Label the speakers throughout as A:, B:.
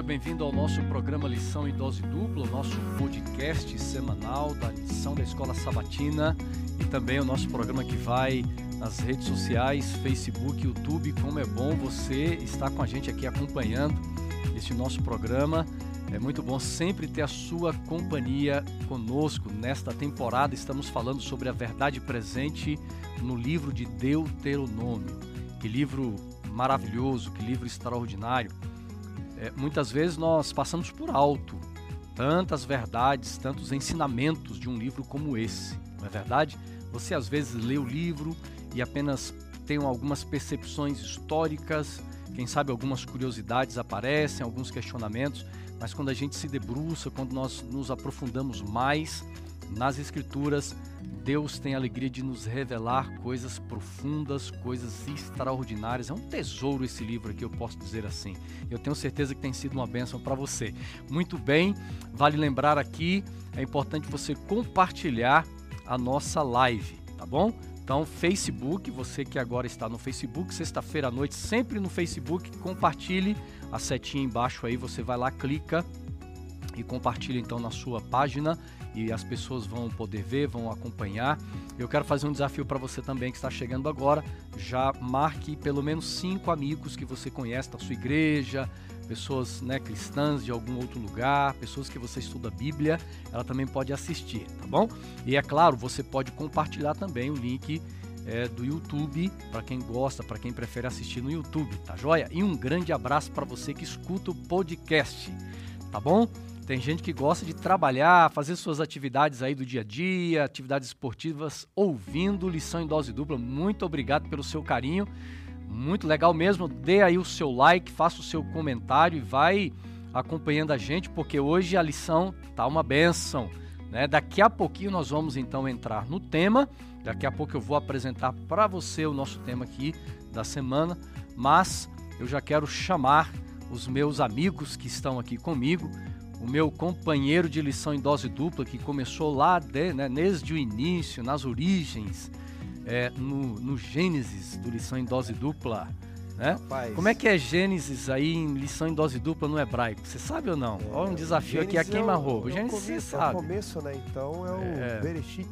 A: seja bem-vindo ao nosso programa Lição em Dose Dupla, nosso podcast semanal da lição da Escola Sabatina e também o nosso programa que vai nas redes sociais, Facebook, YouTube. Como é bom você estar com a gente aqui acompanhando este nosso programa. É muito bom sempre ter a sua companhia conosco. Nesta temporada estamos falando sobre a verdade presente no livro de Deuteronômio. Que livro maravilhoso, que livro extraordinário. É, muitas vezes nós passamos por alto tantas verdades, tantos ensinamentos de um livro como esse, não é verdade? Você às vezes lê o livro e apenas tem algumas percepções históricas, quem sabe algumas curiosidades aparecem, alguns questionamentos, mas quando a gente se debruça, quando nós nos aprofundamos mais nas Escrituras, Deus tem a alegria de nos revelar coisas profundas, coisas extraordinárias. É um tesouro esse livro aqui, eu posso dizer assim. Eu tenho certeza que tem sido uma bênção para você. Muito bem, vale lembrar aqui, é importante você compartilhar a nossa live, tá bom? Então, Facebook, você que agora está no Facebook, sexta-feira à noite, sempre no Facebook, compartilhe a setinha embaixo aí, você vai lá, clica e compartilha então na sua página e as pessoas vão poder ver, vão acompanhar. Eu quero fazer um desafio para você também que está chegando agora. Já marque pelo menos cinco amigos que você conhece da sua igreja, pessoas né, cristãs de algum outro lugar, pessoas que você estuda a Bíblia, ela também pode assistir, tá bom? E é claro, você pode compartilhar também o link é, do YouTube para quem gosta, para quem prefere assistir no YouTube, tá joia? E um grande abraço para você que escuta o podcast, tá bom? Tem gente que gosta de trabalhar, fazer suas atividades aí do dia a dia, atividades esportivas, ouvindo lição em dose dupla. Muito obrigado pelo seu carinho. Muito legal mesmo. Dê aí o seu like, faça o seu comentário e vai acompanhando a gente, porque hoje a lição tá uma benção. Né? Daqui a pouquinho nós vamos então entrar no tema. Daqui a pouco eu vou apresentar para você o nosso tema aqui da semana, mas eu já quero chamar os meus amigos que estão aqui comigo o meu companheiro de lição em dose dupla, que começou lá de, né, desde o início, nas origens, é, no, no Gênesis do lição em dose dupla. Né? Como é que é Gênesis aí em lição em dose dupla no hebraico? Você sabe ou não? É, Olha um desafio aqui a queima-roupa. É Gênesis você sabe.
B: É o começo, né? Então é o é. Bereshit.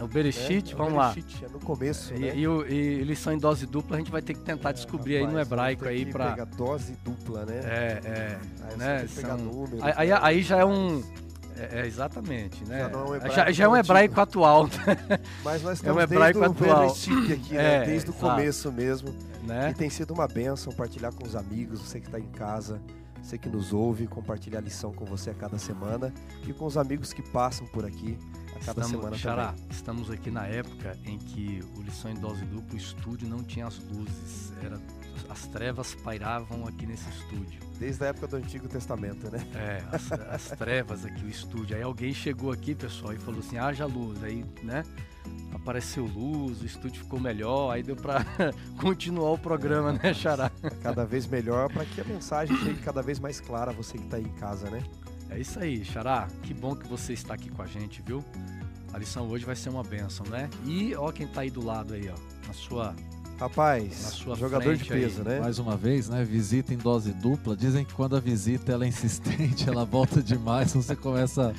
A: É o Bereshit, é, vamos lá.
B: É no começo,
A: e,
B: né?
A: E, e, lição em dose dupla a gente vai ter que tentar é, descobrir rapaz, aí no hebraico aí para
B: pegar dose dupla, né?
A: É, é, aí né? São... Números, aí, né? aí, já é um é, é, exatamente, né? Já, não é um hebraico, já, já é um hebraico atual. Né?
B: Mas nós estamos é um hebraico desde atual. o aqui, né? desde o começo mesmo. Né? E tem sido uma benção compartilhar com os amigos, você que está em casa, você que nos ouve, compartilhar a lição com você a cada semana e com os amigos que passam por aqui a cada
A: estamos,
B: semana
A: Xará,
B: também.
A: Estamos aqui na época em que o Lição em Dose Dupla, o estúdio não tinha as luzes, era, as trevas pairavam aqui nesse estúdio.
B: Desde a época do Antigo Testamento, né?
A: É, as, as trevas aqui, o estúdio. Aí alguém chegou aqui, pessoal, e falou assim, haja luz, aí, né? Apareceu luz, o estúdio ficou melhor, aí deu para continuar o programa, né, Xará?
B: Cada vez melhor para que a mensagem chegue cada vez mais clara a você que está aí em casa, né?
A: É isso aí, Xará. Que bom que você está aqui com a gente, viu? A lição hoje vai ser uma benção, né? E ó quem está aí do lado aí, ó, na sua
B: Rapaz, jogador de peso,
A: aí.
B: né?
C: Mais uma vez, né? Visita em dose dupla. Dizem que quando a visita ela é insistente, ela volta demais, você começa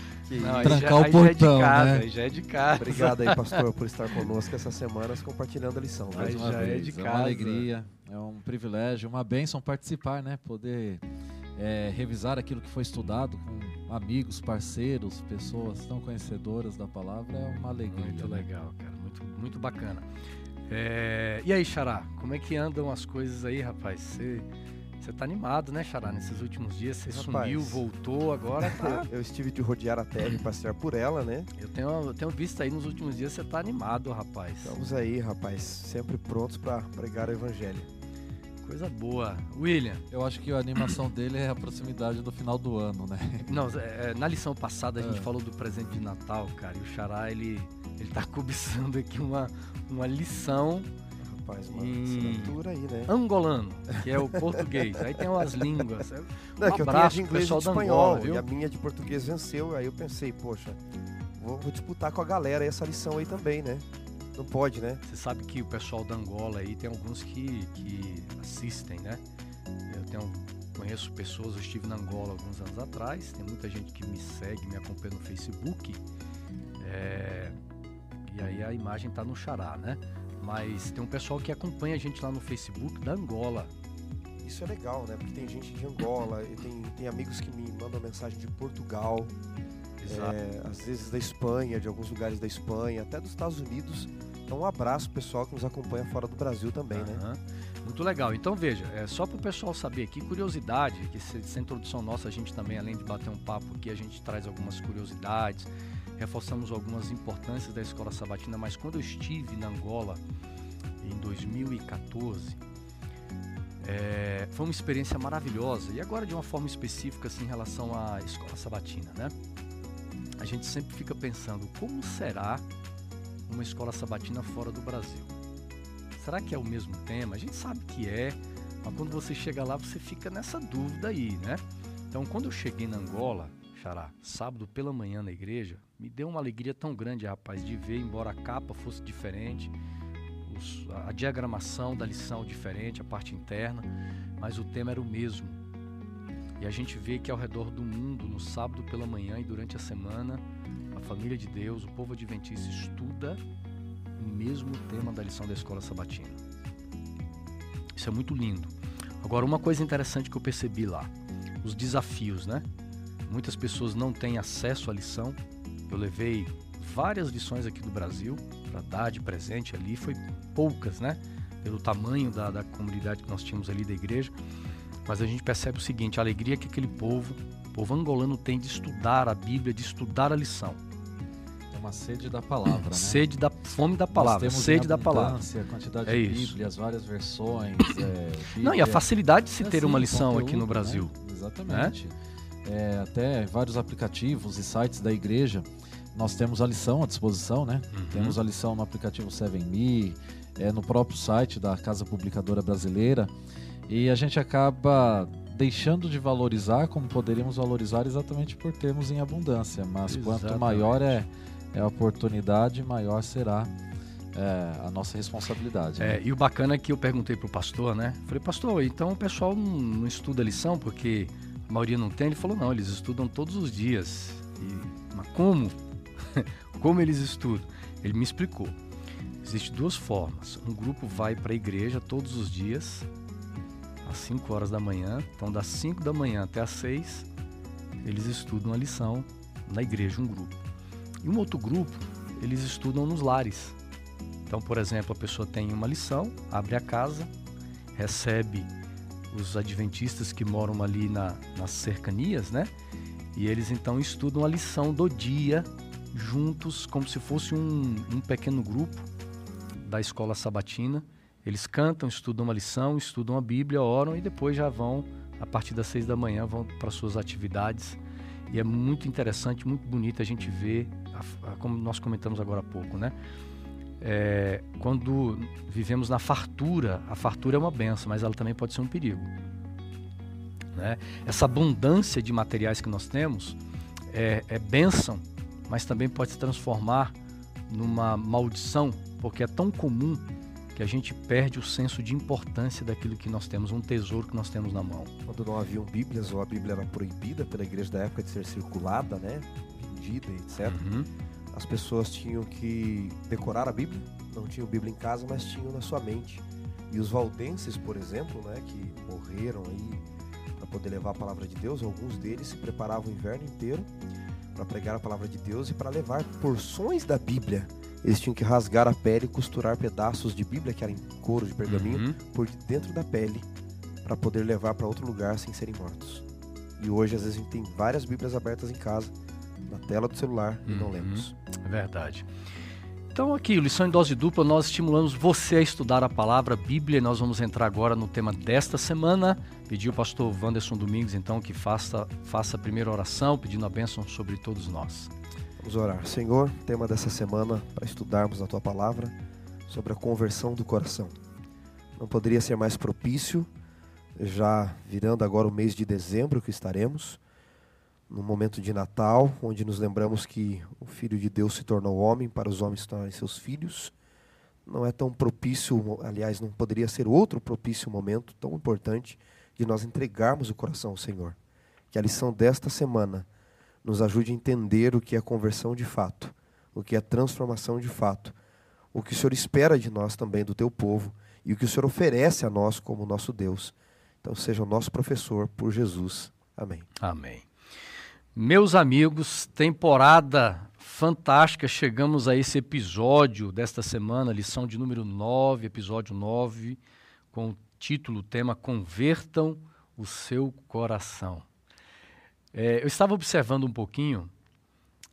C: a trancar já, o portão,
A: já é casa,
C: né?
A: Já é de casa.
B: Obrigado aí, pastor, por estar conosco essas semanas compartilhando a lição.
C: Mais uma já vez, é, de casa. é uma alegria, é um privilégio, uma bênção participar, né? Poder é, revisar aquilo que foi estudado com amigos, parceiros, pessoas tão conhecedoras da palavra é uma alegria.
A: Muito né? legal, cara, muito, muito bacana. É... E aí, Xará, como é que andam as coisas aí, rapaz? Você. Você tá animado, né, Xará? Nesses últimos dias você Rapaz, sumiu, voltou, agora tá.
B: Eu estive de rodear a terra e passear por ela, né?
A: Eu tenho, eu tenho visto aí nos últimos dias você tá animado, rapaz.
B: Estamos aí, rapaz, sempre prontos para pregar o evangelho.
A: Coisa boa. William.
C: Eu acho que a animação dele é a proximidade do final do ano, né?
A: Não, é, na lição passada a gente é. falou do presente de Natal, cara, e o Xará, ele, ele tá cobiçando aqui uma, uma lição
B: Rapaz, uma assinatura aí, né?
A: Angolano, que é o português. aí tem umas línguas. Um
B: Não, é que eu tenho de inglês e de espanhol, Angola, e a minha de português venceu. Aí eu pensei, poxa, vou, vou, disputar com a galera essa lição aí também, né? Não pode, né?
A: Você sabe que o pessoal da Angola aí tem alguns que, que assistem, né? Eu tenho conheço pessoas, eu estive na Angola alguns anos atrás, tem muita gente que me segue, me acompanha no Facebook. É, e aí a imagem está no xará, né? Mas tem um pessoal que acompanha a gente lá no Facebook da Angola.
B: Isso é legal, né? Porque tem gente de Angola, tem, tem amigos que me mandam mensagem de Portugal, é, às vezes da Espanha, de alguns lugares da Espanha, até dos Estados Unidos. Então um abraço pessoal que nos acompanha fora do Brasil também, uhum. né?
A: Muito legal. Então veja, é só para o pessoal saber aqui, curiosidade, que essa introdução nossa, a gente também, além de bater um papo aqui, a gente traz algumas curiosidades, reforçamos algumas importâncias da escola sabatina, mas quando eu estive na Angola em 2014, é, foi uma experiência maravilhosa. E agora de uma forma específica assim, em relação à escola sabatina, né? A gente sempre fica pensando como será uma escola sabatina fora do Brasil. Será que é o mesmo tema? A gente sabe que é, mas quando você chega lá você fica nessa dúvida aí, né? Então, quando eu cheguei na Angola, Xará, sábado pela manhã na igreja, me deu uma alegria tão grande, rapaz, de ver, embora a capa fosse diferente, os, a diagramação da lição diferente, a parte interna, mas o tema era o mesmo. E a gente vê que ao redor do mundo, no sábado pela manhã e durante a semana, a família de Deus, o povo adventista estuda o mesmo tema da lição da escola sabatina. Isso é muito lindo. Agora, uma coisa interessante que eu percebi lá, os desafios, né? Muitas pessoas não têm acesso à lição. Eu levei várias lições aqui do Brasil para dar de presente ali, foi poucas, né? Pelo tamanho da, da comunidade que nós tínhamos ali da igreja. Mas a gente percebe o seguinte: a alegria que aquele povo, o povo angolano, tem de estudar a Bíblia, de estudar a lição
C: uma sede da palavra, né?
A: Sede da fome da palavra, sede da palavra.
C: A quantidade é de Bíblias, várias versões. É,
A: Não, e a facilidade de se é ter assim, uma lição conteúdo, aqui no Brasil.
C: Né? Exatamente. É, até vários aplicativos e sites da igreja, nós temos a lição à disposição, né? Uhum. Temos a lição no aplicativo 7Me, é, no próprio site da Casa Publicadora Brasileira. E a gente acaba deixando de valorizar como poderíamos valorizar exatamente por termos em abundância. Mas exatamente. quanto maior é é a oportunidade, maior será é, a nossa responsabilidade.
A: Né? É, e o bacana é que eu perguntei para o pastor, né? Falei, pastor, então o pessoal não, não, estuda lição porque a maioria não tem? Ele falou, não, eles estudam todos os dias. E, mas como? como eles estudam? Ele me explicou. Existem duas formas. Um grupo vai para a igreja todos os dias, às 5 horas da manhã. Então, das 5 da manhã até às 6, eles estudam a lição na igreja, um grupo. E um outro grupo, eles estudam nos lares. Então, por exemplo, a pessoa tem uma lição, abre a casa, recebe os adventistas que moram ali na, nas cercanias, né? E eles então estudam a lição do dia juntos, como se fosse um, um pequeno grupo da escola sabatina. Eles cantam, estudam uma lição, estudam a Bíblia, oram e depois já vão, a partir das seis da manhã, vão para suas atividades. E é muito interessante, muito bonito a gente ver como nós comentamos agora há pouco, né? É, quando vivemos na fartura, a fartura é uma benção, mas ela também pode ser um perigo. Né? Essa abundância de materiais que nós temos é, é benção, mas também pode se transformar numa maldição, porque é tão comum que a gente perde o senso de importância daquilo que nós temos, um tesouro que nós temos na mão.
B: Quando não haviam Bíblias ou a Bíblia era proibida pela igreja da época de ser circulada, né? vendida, etc. Uhum. As pessoas tinham que decorar a Bíblia, não tinham Bíblia em casa, mas tinham na sua mente. E os valdenses, por exemplo, né, que morreram aí para poder levar a palavra de Deus, alguns deles se preparavam o inverno inteiro para pregar a palavra de Deus e para levar porções da Bíblia. Eles tinham que rasgar a pele e costurar pedaços de Bíblia, que eram em couro de pergaminho, uhum. por dentro da pele, para poder levar para outro lugar sem serem mortos. E hoje, às vezes, a gente tem várias Bíblias abertas em casa na tela do celular e não uhum. lemos.
A: É verdade. Então aqui, lição em dose dupla, nós estimulamos você a estudar a palavra Bíblia. Nós vamos entrar agora no tema desta semana. Pedi ao pastor Wanderson Domingos, então, que faça, faça a primeira oração, pedindo a bênção sobre todos nós.
B: Vamos orar. Senhor, tema dessa semana para estudarmos a tua palavra sobre a conversão do coração. Não poderia ser mais propício, já virando agora o mês de dezembro que estaremos no momento de Natal, onde nos lembramos que o Filho de Deus se tornou homem para os homens tornarem seus filhos. Não é tão propício, aliás, não poderia ser outro propício momento tão importante de nós entregarmos o coração ao Senhor. Que a lição desta semana nos ajude a entender o que é conversão de fato, o que é transformação de fato, o que o Senhor espera de nós também, do teu povo, e o que o Senhor oferece a nós como nosso Deus. Então, seja o nosso professor por Jesus. Amém.
A: Amém. Meus amigos, temporada fantástica. Chegamos a esse episódio desta semana, lição de número 9, episódio 9, com o título, tema Convertam o seu coração. É, eu estava observando um pouquinho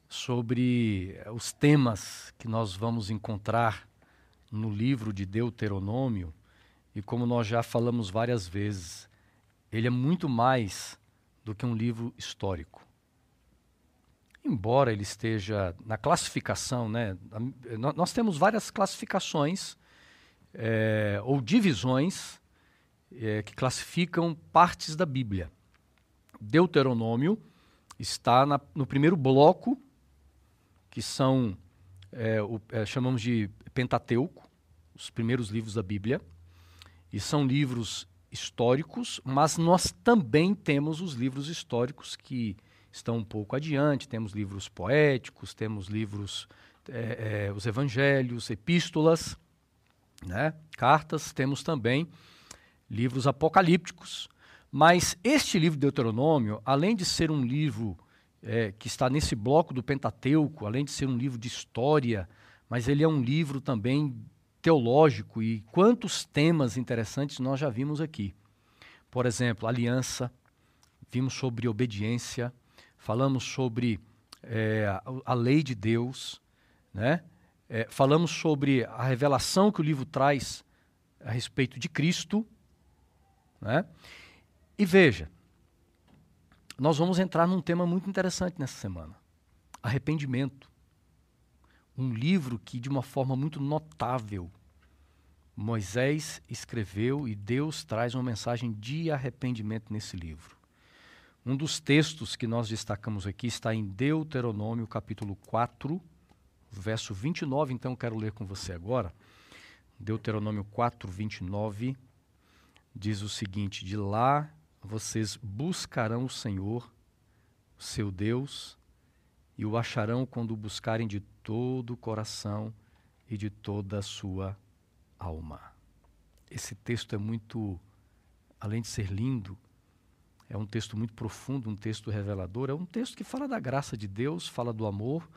A: sobre os temas que nós vamos encontrar no livro de Deuteronômio, e como nós já falamos várias vezes, ele é muito mais do que um livro histórico. Embora ele esteja na classificação, né, nós temos várias classificações é, ou divisões é, que classificam partes da Bíblia. Deuteronômio está na, no primeiro bloco, que são, é, o, é, chamamos de Pentateuco, os primeiros livros da Bíblia, e são livros históricos, mas nós também temos os livros históricos que estão um pouco adiante, temos livros poéticos, temos livros, é, é, os evangelhos, epístolas, né, cartas, temos também livros apocalípticos, mas este livro de Deuteronômio, além de ser um livro é, que está nesse bloco do Pentateuco, além de ser um livro de história, mas ele é um livro também teológico e quantos temas interessantes nós já vimos aqui. Por exemplo, aliança, vimos sobre obediência, falamos sobre é, a, lei de Deus, né? É, falamos sobre a revelação que o livro traz a respeito de Cristo, né? E veja, nós vamos entrar num tema muito interessante nessa semana: arrependimento. Um livro que, de uma forma muito notável, Moisés escreveu e Deus traz uma mensagem de arrependimento nesse livro. Um dos textos que nós destacamos aqui está em Deuteronômio, capítulo 4, verso 29. Então, quero ler com você agora. Deuteronômio 4, 29 diz o seguinte: De lá vocês buscarão o Senhor, seu Deus, e o acharão quando o buscarem de todo o coração e de toda a sua alma. Esse texto é muito, além de ser lindo, é um texto muito profundo, um texto revelador, é um texto que fala da graça de Deus, fala do amor,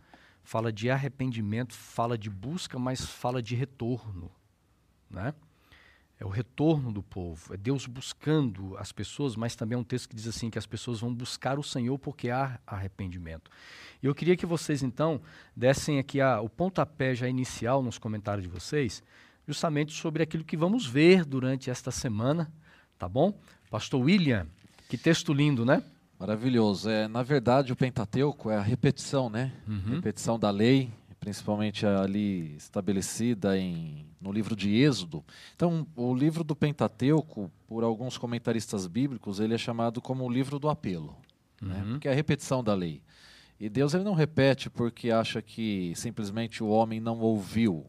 A: fala de arrependimento, fala de busca, mas fala de retorno, né? É o retorno do povo, é Deus buscando as pessoas, mas também é um texto que diz assim que as pessoas vão buscar o Senhor porque há arrependimento. E eu queria que vocês então dessem aqui a, o pontapé já inicial nos comentários de vocês, justamente sobre aquilo que vamos ver durante esta semana, tá bom? Pastor William, que texto lindo, né?
C: Maravilhoso. É, na verdade, o Pentateuco é a repetição, né? Uhum. Repetição da lei, principalmente ali estabelecida em, no livro de Êxodo. Então, o livro do Pentateuco, por alguns comentaristas bíblicos, ele é chamado como o livro do apelo, né? uhum. né? porque é a repetição da lei. E Deus ele não repete porque acha que simplesmente o homem não ouviu.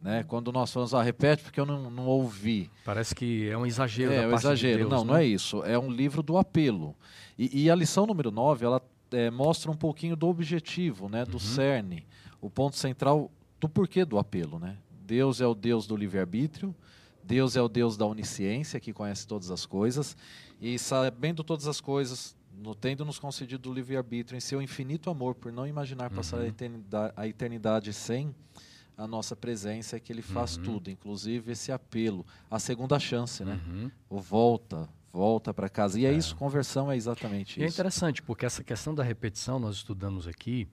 C: Né? Quando nós falamos, ah, repete porque eu não, não ouvi.
A: Parece que é um exagero.
C: É,
A: um
C: exagero.
A: De Deus,
C: não, né? não é isso. É um livro do apelo. E, e a lição número 9, ela é, mostra um pouquinho do objetivo, né? do uhum. cerne o ponto central do porquê do apelo. Né? Deus é o Deus do livre-arbítrio, Deus é o Deus da onisciência, que conhece todas as coisas, e sabendo todas as coisas, no, tendo nos concedido o livre-arbítrio em seu infinito amor, por não imaginar passar uhum. a, eternidade, a, eternidade, sem a nossa presença, é que ele faz uhum. tudo, inclusive esse apelo, a segunda chance, né? Uhum. O volta, volta para casa. E é, é, isso, conversão é exatamente
A: e
C: é
A: isso. É interessante, porque essa questão da repetição nós estudamos aqui,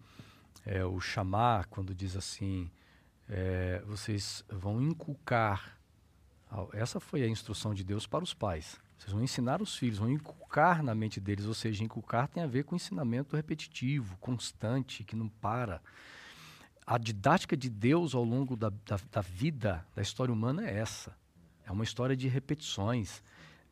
A: é, o chamar, quando diz assim, é, vocês vão inculcar. Essa foi a instrução de Deus para os pais. Vocês vão ensinar os filhos, vão inculcar na mente deles, ou seja, inculcar tem a ver com ensinamento repetitivo, constante, que não para. A didática de Deus ao longo da, da, da vida, da história humana, é essa. É uma história de repetições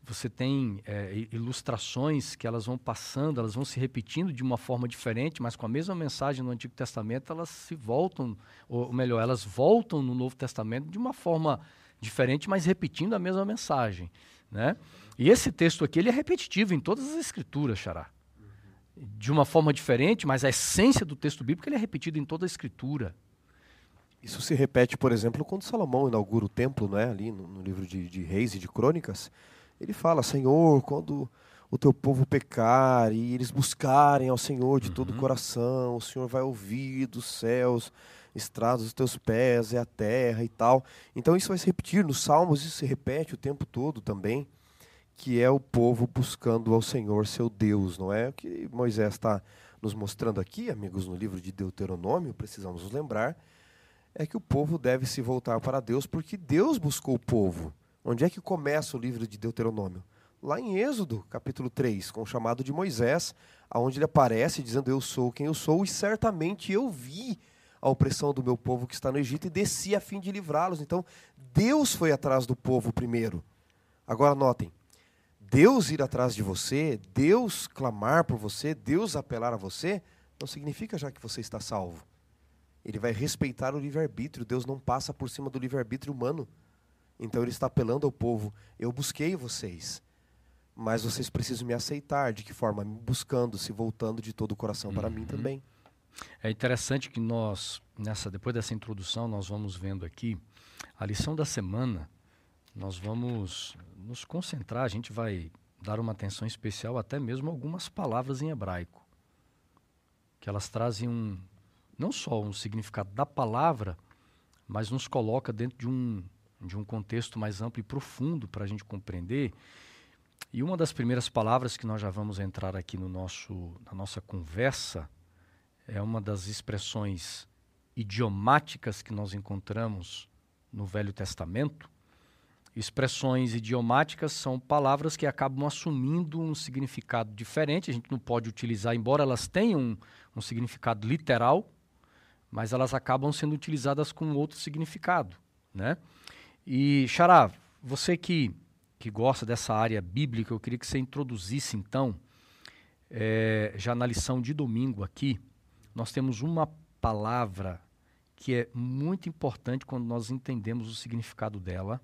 A: você tem é, ilustrações que elas vão passando, elas vão se repetindo de uma forma diferente, mas com a mesma mensagem no Antigo Testamento, elas se voltam, ou melhor, elas voltam no Novo Testamento de uma forma diferente, mas repetindo a mesma mensagem. Né? E esse texto aqui ele é repetitivo em todas as escrituras, Xará. De uma forma diferente, mas a essência do texto bíblico ele é repetido em toda a escritura.
B: Isso se repete, por exemplo, quando Salomão inaugura o templo, não é? ali no, no livro de, de, Reis e de Crônicas. Ele fala: Senhor, quando o teu povo pecar e eles buscarem ao Senhor de uhum. todo o coração, o Senhor vai ouvir dos céus, estrados os teus pés, é a terra e tal. Então isso vai se repetir nos Salmos, isso se repete o tempo todo também, que é o povo buscando ao Senhor seu Deus, não é? O que Moisés está nos mostrando aqui, amigos, no livro de Deuteronômio, precisamos nos lembrar é que o povo deve se voltar para Deus, porque Deus buscou o povo. Onde é que começa o livro de Deuteronômio? Lá em Êxodo, capítulo 3, com o chamado de Moisés, aonde ele aparece dizendo: Eu sou quem eu sou, e certamente eu vi a opressão do meu povo que está no Egito e desci a fim de livrá-los. Então, Deus foi atrás do povo primeiro. Agora notem, Deus ir atrás de você, Deus clamar por você, Deus apelar a você, não significa já que você está salvo. Ele vai respeitar o livre-arbítrio. Deus não passa por cima do livre-arbítrio humano. Então ele está apelando ao povo: eu busquei vocês, mas vocês precisam me aceitar. De que forma? Me buscando, se voltando de todo o coração para mim uhum. também.
A: É interessante que nós, nessa, depois dessa introdução, nós vamos vendo aqui a lição da semana. Nós vamos nos concentrar, a gente vai dar uma atenção especial até mesmo a algumas palavras em hebraico, que elas trazem um, não só um significado da palavra, mas nos coloca dentro de um, de um contexto mais amplo e profundo para a gente compreender. E uma das primeiras palavras que nós já vamos entrar aqui no nosso, na nossa conversa é uma das expressões idiomáticas que nós encontramos no Velho Testamento. Expressões idiomáticas são palavras que acabam assumindo um significado diferente. A gente não pode utilizar, embora elas tenham um, um significado literal, mas elas acabam sendo utilizadas com outro significado, né? E Xará, você que que gosta dessa área bíblica, eu queria que você introduzisse então, é, já na lição de domingo aqui, nós temos uma palavra que é muito importante quando nós entendemos o significado dela,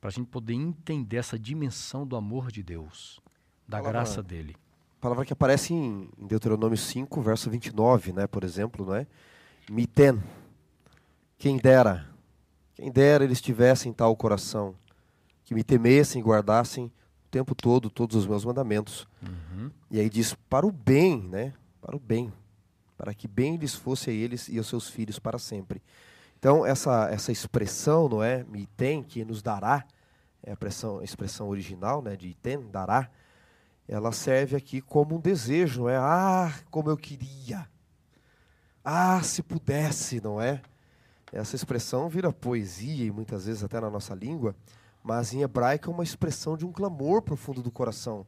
A: para a gente poder entender essa dimensão do amor de Deus, da palavra, graça dele.
B: Palavra que aparece em Deuteronômio 5, verso 29, né, por exemplo, não é? Miten. Quem dera, quem dera eles tivessem tal coração, que me temessem e guardassem o tempo todo todos os meus mandamentos. Uhum. E aí diz, para o bem, né? Para o bem. Para que bem lhes fosse a eles e aos seus filhos para sempre. Então, essa, essa expressão, não é? Me tem, que nos dará, é a expressão, a expressão original, né? De tem, dará, ela serve aqui como um desejo, não é? Ah, como eu queria ah, se pudesse, não é? Essa expressão vira poesia e muitas vezes até na nossa língua, mas em hebraico é uma expressão de um clamor profundo do coração.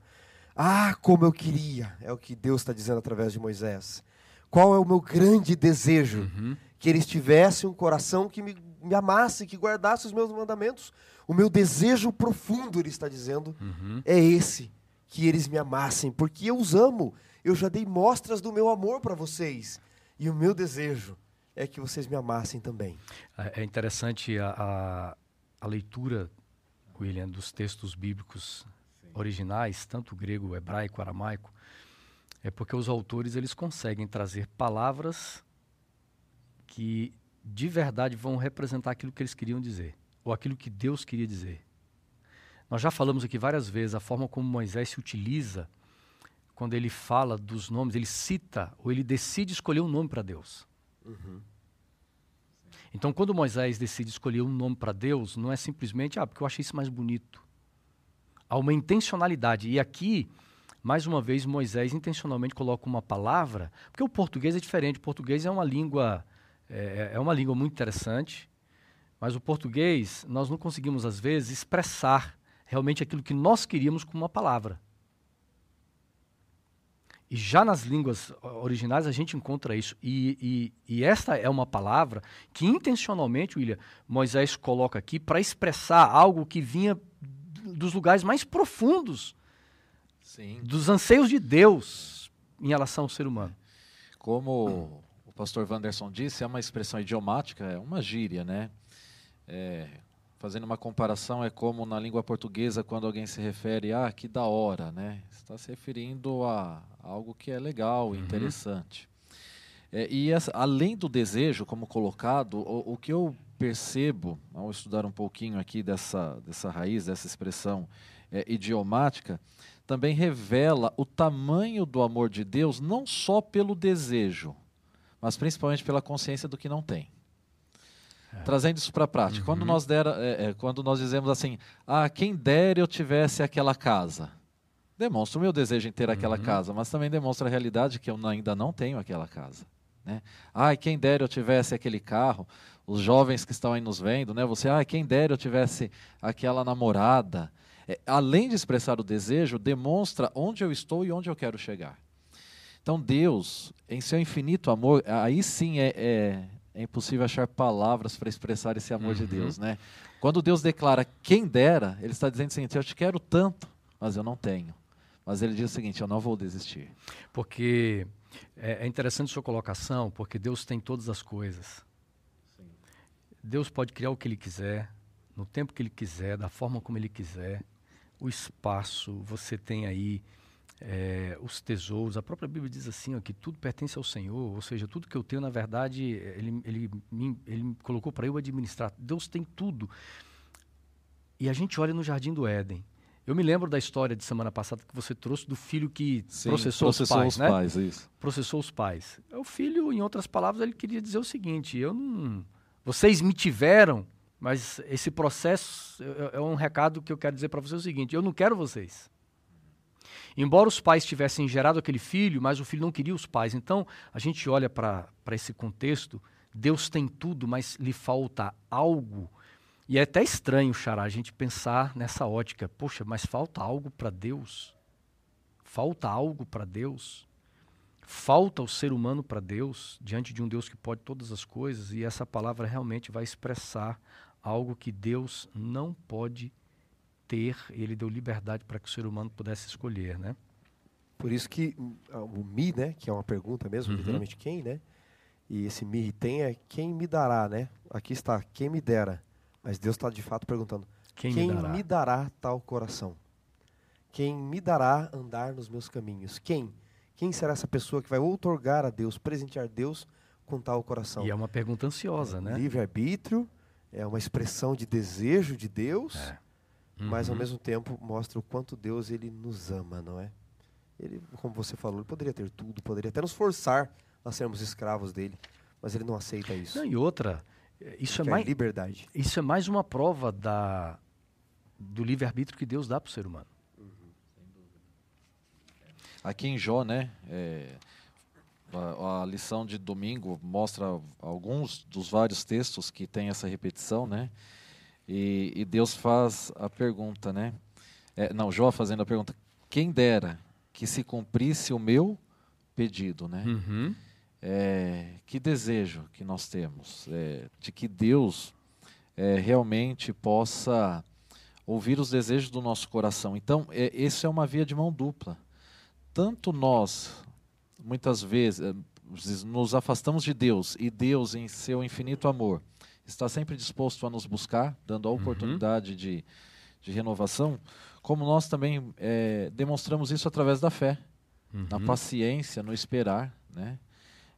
B: Ah, como eu queria, é o que Deus está dizendo através de Moisés. Qual é o meu grande desejo? Uhum. Que eles tivessem um coração que me, me amasse, que guardasse os meus mandamentos. O meu desejo profundo, ele está dizendo, uhum. é esse: que eles me amassem, porque eu os amo. Eu já dei mostras do meu amor para vocês. E o meu desejo é que vocês me amassem também.
A: É, é interessante a, a, a leitura, William, dos textos bíblicos Sim. originais, tanto grego, hebraico, aramaico, é porque os autores eles conseguem trazer palavras que de verdade vão representar aquilo que eles queriam dizer, ou aquilo que Deus queria dizer. Nós já falamos aqui várias vezes a forma como Moisés se utiliza quando ele fala dos nomes, ele cita ou ele decide escolher um nome para Deus. Uhum. Então, quando Moisés decide escolher um nome para Deus, não é simplesmente, ah, porque eu achei isso mais bonito. Há uma intencionalidade. E aqui, mais uma vez, Moisés intencionalmente coloca uma palavra, porque o português é diferente. O português é uma língua, é, é uma língua muito interessante, mas o português, nós não conseguimos, às vezes, expressar realmente aquilo que nós queríamos com uma palavra. E já nas línguas originais a gente encontra isso. E, e, e esta é uma palavra que intencionalmente, William, Moisés coloca aqui para expressar algo que vinha dos lugares mais profundos, Sim. dos anseios de Deus em relação ao ser humano.
C: Como o pastor Wanderson disse, é uma expressão idiomática, é uma gíria, né? É, fazendo uma comparação, é como na língua portuguesa quando alguém se refere a ah, que da hora, né? Está se referindo a algo que é legal, uhum. interessante. É, e essa, além do desejo, como colocado, o, o, que eu percebo ao estudar um pouquinho aqui dessa, dessa raiz, dessa expressão é, idiomática, também revela o tamanho do amor de Deus, não só pelo desejo, mas principalmente pela consciência do que não tem. É. Trazendo isso para a prática. Uhum. Quando, nós der, é, é, quando nós dizemos assim, ah, quem dera eu tivesse aquela casa. Demonstra o meu desejo em ter uhum. aquela casa, mas também demonstra a realidade que eu ainda não tenho aquela casa. Né? Ah, quem dera eu tivesse aquele carro. Os jovens que estão aí nos vendo, né? Você, ah, quem dera eu tivesse aquela namorada. É, além de expressar o desejo, demonstra onde eu estou e onde eu quero chegar. Então Deus, em seu infinito amor, aí sim é, é, é impossível achar palavras para expressar esse amor uhum. de Deus, né? Quando Deus declara quem dera, Ele está dizendo o seguinte: eu te quero tanto, mas eu não tenho. Mas Ele diz o seguinte: eu não vou desistir.
A: Porque é, é interessante sua colocação, porque Deus tem todas as coisas. Sim. Deus pode criar o que Ele quiser, no tempo que Ele quiser, da forma como Ele quiser. O espaço, você tem aí é, os tesouros. A própria Bíblia diz assim, ó, que tudo pertence ao Senhor, ou seja, tudo que eu tenho, na verdade, Ele, ele, me, ele me colocou para eu administrar. Deus tem tudo. E a gente olha no Jardim do Éden. Eu me lembro da história de semana passada que você trouxe do filho que Sim, processou, processou, os pais, os né?
C: pais isso.
A: Processou os pais. O filho, em outras palavras, ele queria dizer o seguinte: eu não, vocês me tiveram, mas esse processo é, é um recado que eu quero dizer para vocês o seguinte: eu não quero vocês. Embora os pais tivessem gerado aquele filho, mas o filho não queria os pais. Então, a gente olha para esse contexto, Deus tem tudo, mas lhe falta algo. E é até estranho, Xará, a gente pensar nessa ótica. Poxa, mas falta algo para Deus? Falta algo para Deus? Falta o ser humano para Deus, diante de um Deus que pode todas as coisas, e essa palavra realmente vai expressar algo que Deus não pode ter, ele deu liberdade para que o ser humano pudesse escolher, né?
B: Por isso que o mi, né, que é uma pergunta mesmo, uhum. literalmente quem, né? E esse mi tem é quem me dará, né? Aqui está, quem me dera. Mas Deus está de fato perguntando, quem, quem me, dará? me dará tal coração? Quem me dará andar nos meus caminhos? Quem? Quem será essa pessoa que vai outorgar a Deus, presentear Deus com tal coração?
A: E é uma pergunta ansiosa, é, né?
B: Livre-arbítrio, é uma expressão de desejo de Deus. É uhum. mas ao uhum. mesmo tempo mostra o quanto Deus ele nos ama, não é? Ele, como você falou, ele poderia ter tudo, poderia até nos forçar a sermos escravos dele, mas ele não aceita isso.
A: Não, e outra, isso é mais
B: liberdade.
A: Isso é mais uma prova da do livre arbítrio que Deus dá para o ser humano. Uhum.
C: Aqui em Jó, né? É, a, a, lição de domingo mostra alguns dos vários textos que tem essa repetição, né? E, e Deus faz a pergunta, né? É, não, Jó fazendo a pergunta: quem dera que se cumprisse o meu pedido, né? Uhum. É, que desejo que nós temos é, de que Deus é, realmente possa ouvir os desejos do nosso coração. Então, é, isso é uma via de mão dupla. Tanto nós, muitas vezes, é, nos afastamos de Deus e Deus, em seu infinito amor, está sempre disposto a nos buscar, dando a uhum. oportunidade uhum. de, de renovação, como nós também é, demonstramos isso através da fé, uhum. na paciência, no esperar, né?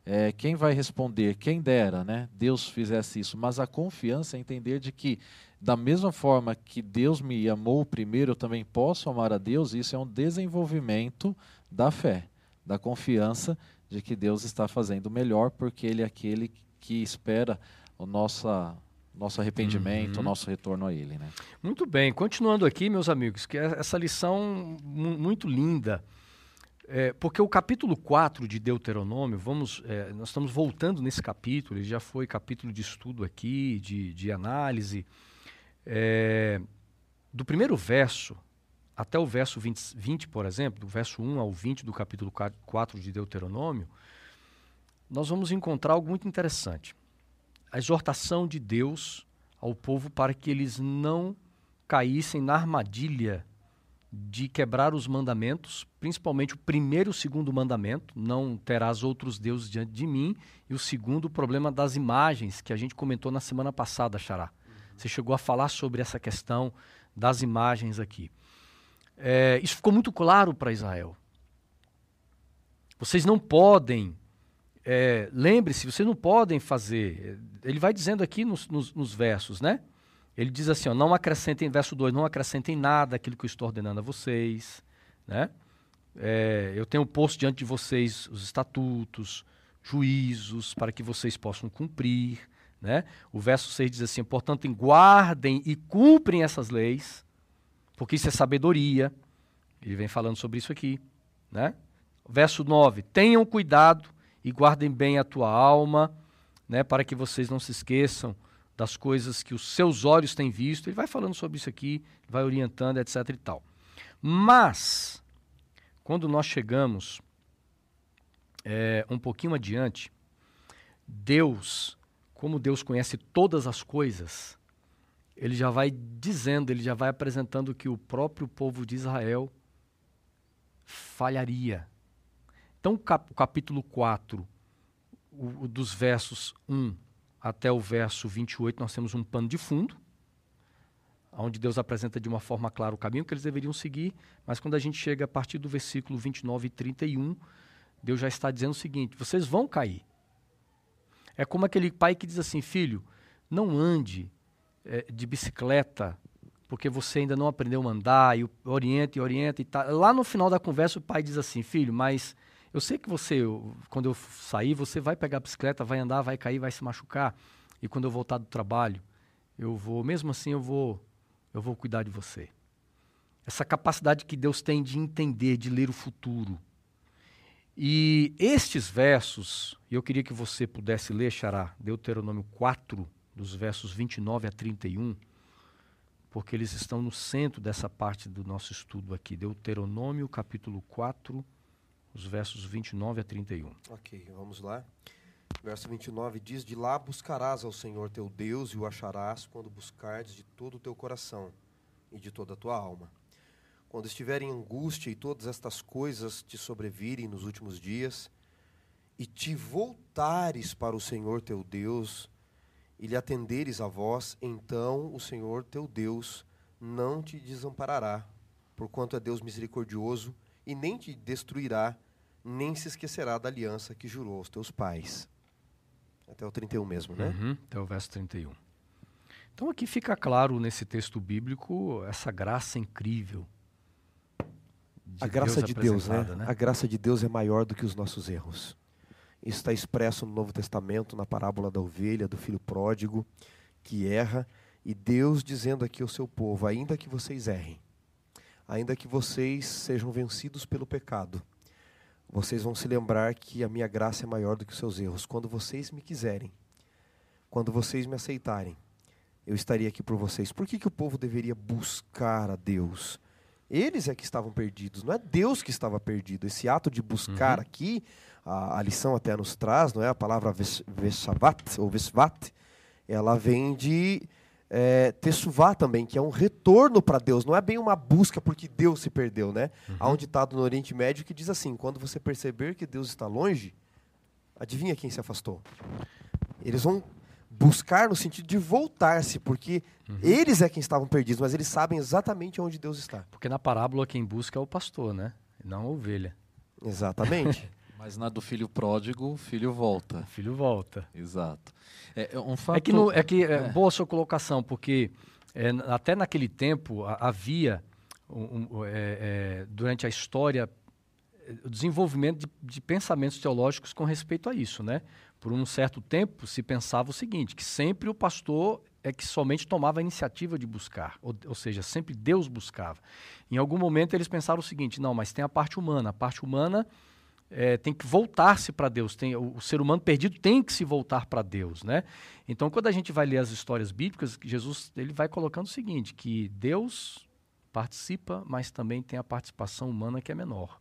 C: É, quem vai responder? Quem dera, né? Deus fizesse isso, mas a confiança é entender de que da mesma forma que Deus me amou primeiro, eu também posso amar a Deus. Isso é um desenvolvimento da fé, da confiança de que Deus está fazendo o melhor, porque Ele é aquele que espera o nossa, nosso arrependimento, uhum. o nosso retorno a Ele. Né?
A: Muito bem, continuando aqui, meus amigos, que é essa lição muito linda. É, porque o capítulo 4 de Deuteronômio, vamos, é, nós estamos voltando nesse capítulo, ele já foi capítulo de estudo aqui, de, de análise. É, do primeiro verso até o verso 20, 20, por exemplo, do verso 1 ao 20 do capítulo 4 de Deuteronômio, nós vamos encontrar algo muito interessante a exortação de Deus ao povo para que eles não caíssem na armadilha de quebrar os mandamentos, principalmente o primeiro e o segundo mandamento, não terás outros deuses diante de mim, e o segundo, o problema das imagens, que a gente comentou na semana passada, Xará. Você chegou a falar sobre essa questão das imagens aqui. É, isso ficou muito claro para Israel. Vocês não podem, é, lembre-se, vocês não podem fazer. Ele vai dizendo aqui nos, nos, nos versos, né? Ele diz assim: ó, não acrescentem, verso 2, não acrescentem nada aquilo que eu estou ordenando a vocês. Né? É, eu tenho posto diante de vocês os estatutos, juízos, para que vocês possam cumprir. Né? O verso 6 diz assim: portanto, guardem e cumprem essas leis, porque isso é sabedoria. Ele vem falando sobre isso aqui. Né? Verso 9: tenham cuidado e guardem bem a tua alma, né, para que vocês não se esqueçam das coisas que os seus olhos têm visto. Ele vai falando sobre isso aqui, vai orientando, etc. e tal. Mas, quando nós chegamos é, um pouquinho adiante, Deus, como Deus conhece todas as coisas, ele já vai dizendo, ele já vai apresentando que o próprio povo de Israel falharia. Então, o capítulo 4, o, dos versos 1 até o verso 28, nós temos um pano de fundo, onde Deus apresenta de uma forma clara o caminho que eles deveriam seguir, mas quando a gente chega a partir do versículo 29 e 31, Deus já está dizendo o seguinte: vocês vão cair. É como aquele pai que diz assim: filho, não ande é, de bicicleta porque você ainda não aprendeu a andar, e orienta e orienta e tal. Lá no final da conversa, o pai diz assim: filho, mas eu sei que você, quando eu sair, você vai pegar a bicicleta, vai andar, vai cair, vai se machucar. E quando eu voltar do trabalho, eu vou, mesmo assim, eu vou, eu vou cuidar de você. Essa capacidade que Deus tem de entender, de ler o futuro. E estes versos, eu queria que você pudesse ler, Xará, Deuteronômio 4, dos versos 29 a 31, porque eles estão no centro dessa parte do nosso estudo aqui. Deuteronômio, capítulo 4, os versos 29 a 31.
B: Ok, vamos lá. Verso 29 diz: De lá buscarás ao Senhor teu Deus e o acharás quando buscardes de todo o teu coração e de toda a tua alma. Quando estiver em angústia e todas estas coisas te sobrevirem nos últimos dias, e te voltares para o Senhor teu Deus e lhe atenderes a voz, então o Senhor teu Deus não te desamparará, porquanto é Deus misericordioso e nem te destruirá, nem se esquecerá da aliança que jurou aos teus pais. Até o 31 mesmo, né?
A: Uhum, até o verso 31. Então aqui fica claro nesse texto bíblico essa graça incrível.
B: De a graça Deus de Deus, né? né? A graça de Deus é maior do que os nossos erros. Isso está expresso no Novo Testamento, na parábola da ovelha, do filho pródigo, que erra, e Deus dizendo aqui ao seu povo: ainda que vocês errem, ainda que vocês sejam vencidos pelo pecado, vocês vão se lembrar que a minha graça é maior do que os seus erros. Quando vocês me quiserem, quando vocês me aceitarem, eu estaria aqui por vocês. Por que, que o povo deveria buscar a Deus? Eles é que estavam perdidos, não é Deus que estava perdido. Esse ato de buscar uhum. aqui, a, a, lição até nos traz, não é? A palavra veshavat, ou vesvat, ela vem de é, também, que é um retorno para Deus, não é bem uma busca porque Deus se perdeu, né? Uhum. Há um ditado no Oriente Médio que diz assim: quando você perceber que Deus está longe, adivinha quem se afastou? Eles vão buscar no sentido de voltar-se, porque uhum. eles é quem estavam perdidos, mas eles sabem exatamente onde Deus está.
A: Porque na parábola quem busca é o pastor, né? Não a ovelha.
B: Exatamente.
C: Mas na do filho pródigo, o filho volta. O
A: filho volta.
C: Exato.
A: É, é um fato... é que, no, é que é, é. boa sua colocação, porque é, até naquele tempo havia, um, um, é, durante a história, o desenvolvimento de, de, pensamentos teológicos com respeito a isso, né? Por um certo tempo se pensava o seguinte, que sempre o pastor é que somente tomava a iniciativa de buscar, ou, ou seja, sempre Deus buscava. Em algum momento eles pensaram o seguinte, não, mas tem a parte humana, a parte humana é, tem que voltar-se para Deus. Tem, o, o, ser humano perdido tem que se voltar para Deus, né? Então, quando a gente vai ler as histórias bíblicas, Jesus ele vai colocando o seguinte, que Deus participa, mas também tem a participação humana que é menor,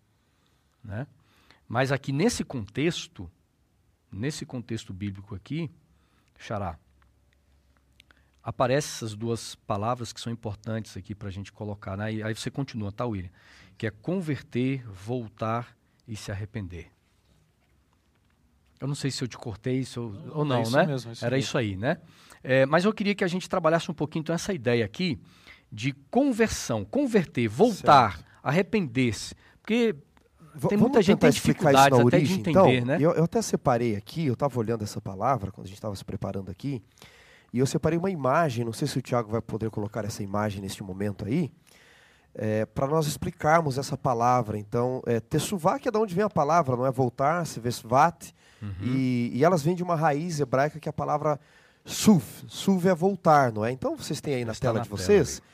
A: né? Mas aqui nesse contexto, nesse contexto bíblico aqui, Xará, aparecem essas duas palavras que são importantes aqui para a gente colocar. Né? E aí você continua, tá, William? Que é converter, voltar e se arrepender. Eu não sei se eu te cortei isso ou não, é isso né? Mesmo, isso Era mesmo. isso aí, né? É, mas eu queria que a gente trabalhasse um pouquinho então, essa ideia aqui de conversão, converter, voltar, arrepender-se. Porque tem muita gente que tem dificuldades até origem, de entender,
B: então,
A: né?
B: Eu, eu, até separei aqui, eu estava olhando essa palavra quando a gente estava se preparando aqui, e eu separei uma imagem, não sei se o Tiago vai poder colocar essa imagem neste momento aí, é, para nós explicarmos essa palavra. Então, é, que é de onde vem a palavra, não é voltar, se vesvat, uhum. e, e, elas vêm de uma raiz hebraica que é a palavra suv. Suv é voltar, não é? Então, vocês têm aí na Está tela na de vocês, tela.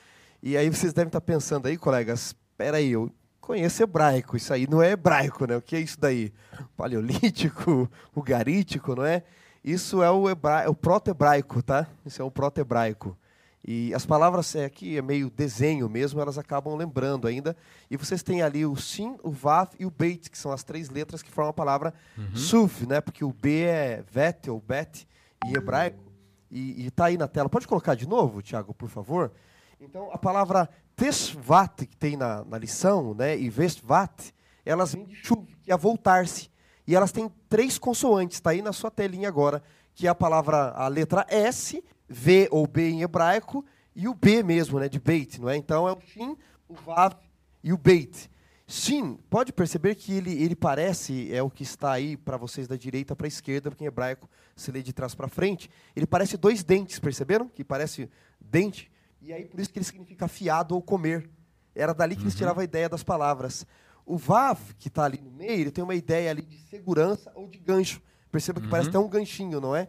B: e aí vocês devem estar pensando aí, colegas, espera aí, eu conheço hebraico, isso aí não é hebraico, né? O que é isso daí? Paleolítico, o garítico, não é? Isso é o, hebra... é o proto-hebraico, tá? Isso é o proto-hebraico. E as palavras é, aqui é meio desenho mesmo, elas acabam lembrando ainda. E vocês têm ali o sim, o vav e o beit, que são as três letras que formam a palavra uhum. suf, né? Porque o b é vet ou bet em hebraico. E está aí na tela. Pode colocar de novo, Tiago, por favor? Então, a palavra tesvat, que tem na, na lição, né, e vestvat, elas vêm de chuv, que é voltar-se. E elas têm três consoantes, está aí na sua telinha agora, que é a palavra, a letra S, V ou B em hebraico, e o B mesmo, né, de beit, não é? Então é o shin, o vav e o beit. Shin, pode perceber que ele, ele parece, é o que está aí para vocês da direita para a esquerda, porque em hebraico se lê de trás para frente, ele parece dois dentes, perceberam? Que parece dente. E aí por isso que ele significa afiado ou comer. Era dali que uhum. eles tiravam a ideia das palavras. O Vav, que está ali no meio, ele tem uma ideia ali de segurança ou de gancho. Perceba que uhum. parece até um ganchinho, não é?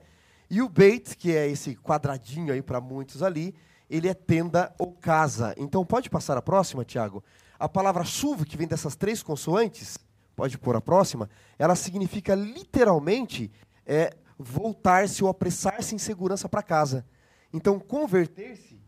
B: E o Beit, que é esse quadradinho aí para muitos ali, ele é tenda ou casa. Então pode passar a próxima, Tiago. A palavra suv, que vem dessas três consoantes, pode pôr a próxima, ela significa literalmente é, voltar-se ou apressar-se em segurança para casa. Então, converter-se,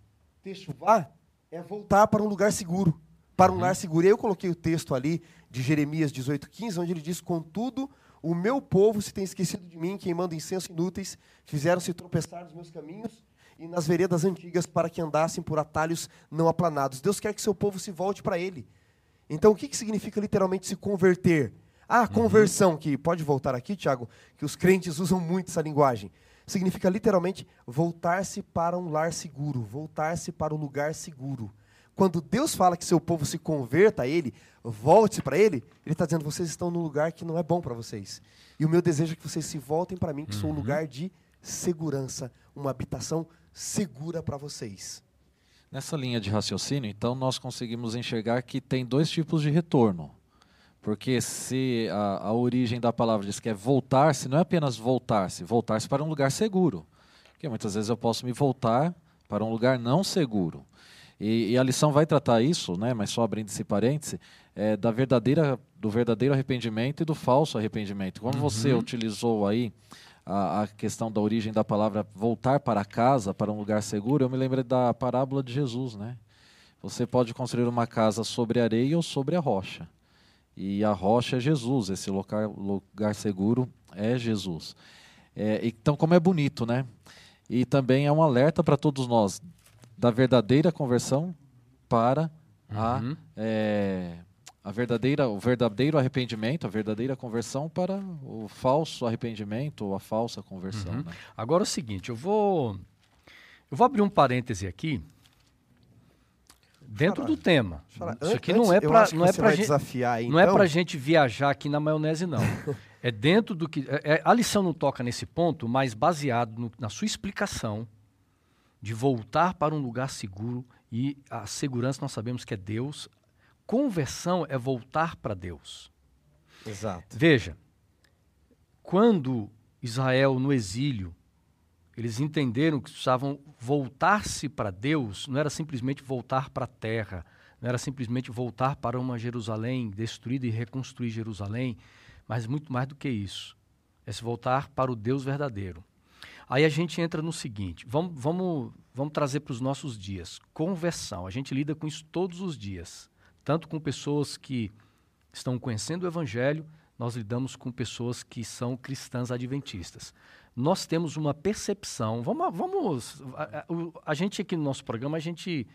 B: techuvá, é voltar para um lugar seguro para um uhum. lar seguro. E eu coloquei o texto ali de Jeremias 18,15, onde ele diz: Contudo, o meu povo se tem esquecido de mim, queimando incenso inúteis, fizeram-se tropeçar nos meus caminhos e nas veredas antigas para que andassem por atalhos não aplanados. Deus quer que seu povo se volte para ele. Então, o que, que significa literalmente se converter? Ah, uhum. conversão, que pode voltar aqui, Tiago, que os crentes usam muito essa linguagem. Significa literalmente voltar-se para um lar seguro, voltar-se para um lugar seguro. Quando Deus fala que seu povo se converta a Ele, volte para Ele, Ele está dizendo: vocês estão num lugar que não é bom para vocês. E o meu desejo é que vocês se voltem para mim, que uhum. sou um uhum. lugar de segurança, uma habitação segura para vocês.
C: Nessa linha de raciocínio, então, nós conseguimos enxergar que tem dois tipos de retorno. Porque se a, a origem da palavra diz que é voltar-se, não é apenas voltar-se, voltar-se para um lugar seguro. Porque muitas vezes eu posso me voltar para um lugar não seguro. E, e, a lição vai tratar isso, né, mas só abrindo esse parêntese, é, da verdadeira, do verdadeiro arrependimento e do falso arrependimento. Quando uhum. você utilizou aí a, a, questão da origem da palavra voltar para casa, para um lugar seguro, eu me lembro da parábola de Jesus. Né? Você pode construir uma casa sobre areia ou sobre a rocha. E a rocha é Jesus, esse lugar, lugar seguro é Jesus. É, então, como é bonito, né? E também é um alerta para todos nós da verdadeira conversão para a, uhum. é, a verdadeira, o verdadeiro arrependimento, a verdadeira conversão para o falso arrependimento ou a falsa conversão. Uhum. Né?
A: Agora é o seguinte, eu vou eu vou abrir um parêntese aqui dentro do tema. Isso aqui não é para não é para gente desafiar, então. não é para então. gente viajar aqui na maionese não. é dentro do que é, é, a lição não toca nesse ponto, mas baseado no, na sua explicação de voltar para um lugar seguro e a segurança nós sabemos que é Deus. Conversão é voltar para Deus.
B: Exato.
A: Veja, quando Israel no exílio, eles entenderam que precisavam voltar-se para Deus, não era simplesmente voltar para a terra, não era simplesmente voltar para uma Jerusalém destruída e reconstruir Jerusalém, mas muito mais do que isso. É se voltar para o Deus verdadeiro. Aí a gente entra no seguinte: vamos, vamos, vamos trazer para os nossos dias. Conversão. A gente lida com isso todos os dias. Tanto com pessoas que estão conhecendo o Evangelho, nós lidamos com pessoas que são cristãs adventistas. Nós temos uma percepção. Vamos. vamos a, a, a gente aqui no nosso programa, a gente,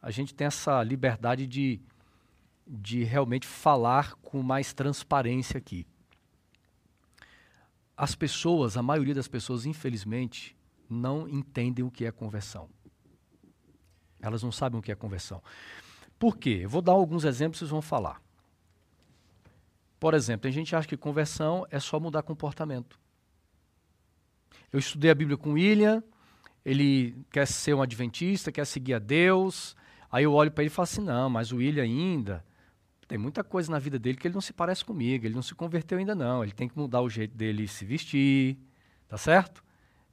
A: a gente tem essa liberdade de, de realmente falar com mais transparência aqui as pessoas, a maioria das pessoas, infelizmente, não entendem o que é conversão. Elas não sabem o que é conversão. Por quê? Eu vou dar alguns exemplos e vocês vão falar. Por exemplo, tem gente que acha que conversão é só mudar comportamento. Eu estudei a Bíblia com William, ele quer ser um adventista, quer seguir a Deus. Aí eu olho para ele e falo assim: não, mas o William ainda tem muita coisa na vida dele que ele não se parece comigo, ele não se converteu ainda não, ele tem que mudar o jeito dele se vestir, tá certo?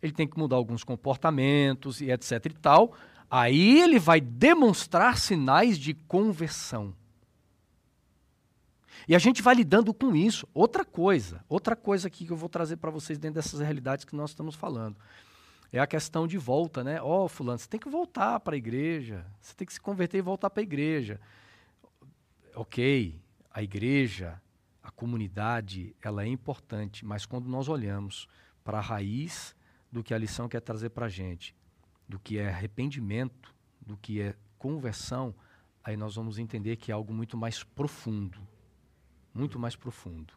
A: Ele tem que mudar alguns comportamentos e etc e tal. Aí ele vai demonstrar sinais de conversão. E a gente vai lidando com isso. Outra coisa, outra coisa aqui que eu vou trazer para vocês dentro dessas realidades que nós estamos falando. É a questão de volta, né? Ó, oh, fulano, você tem que voltar para a igreja. Você tem que se converter e voltar para a igreja. Ok, a igreja, a comunidade, ela é importante, mas quando nós olhamos para a raiz do que a lição quer trazer para a gente, do que é arrependimento, do que é conversão, aí nós vamos entender que é algo muito mais profundo. Muito mais profundo.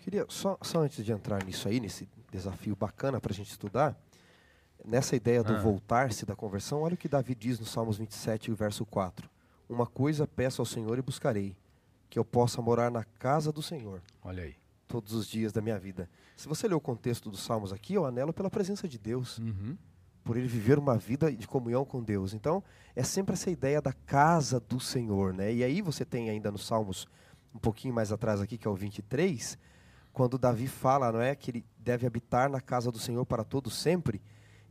B: Queria, só, só antes de entrar nisso aí, nesse desafio bacana para a gente estudar, nessa ideia do ah. voltar-se da conversão, olha o que Davi diz no Salmos 27, verso 4. Uma coisa peço ao Senhor e buscarei, que eu possa morar na casa do Senhor.
A: Olha aí.
B: Todos os dias da minha vida. Se você ler o contexto dos Salmos aqui, eu anelo pela presença de Deus. Uhum por ele viver uma vida de comunhão com Deus. Então, é sempre essa ideia da casa do Senhor, né? E aí você tem ainda nos Salmos um pouquinho mais atrás aqui, que é o 23, quando Davi fala, não é, que ele deve habitar na casa do Senhor para todo sempre,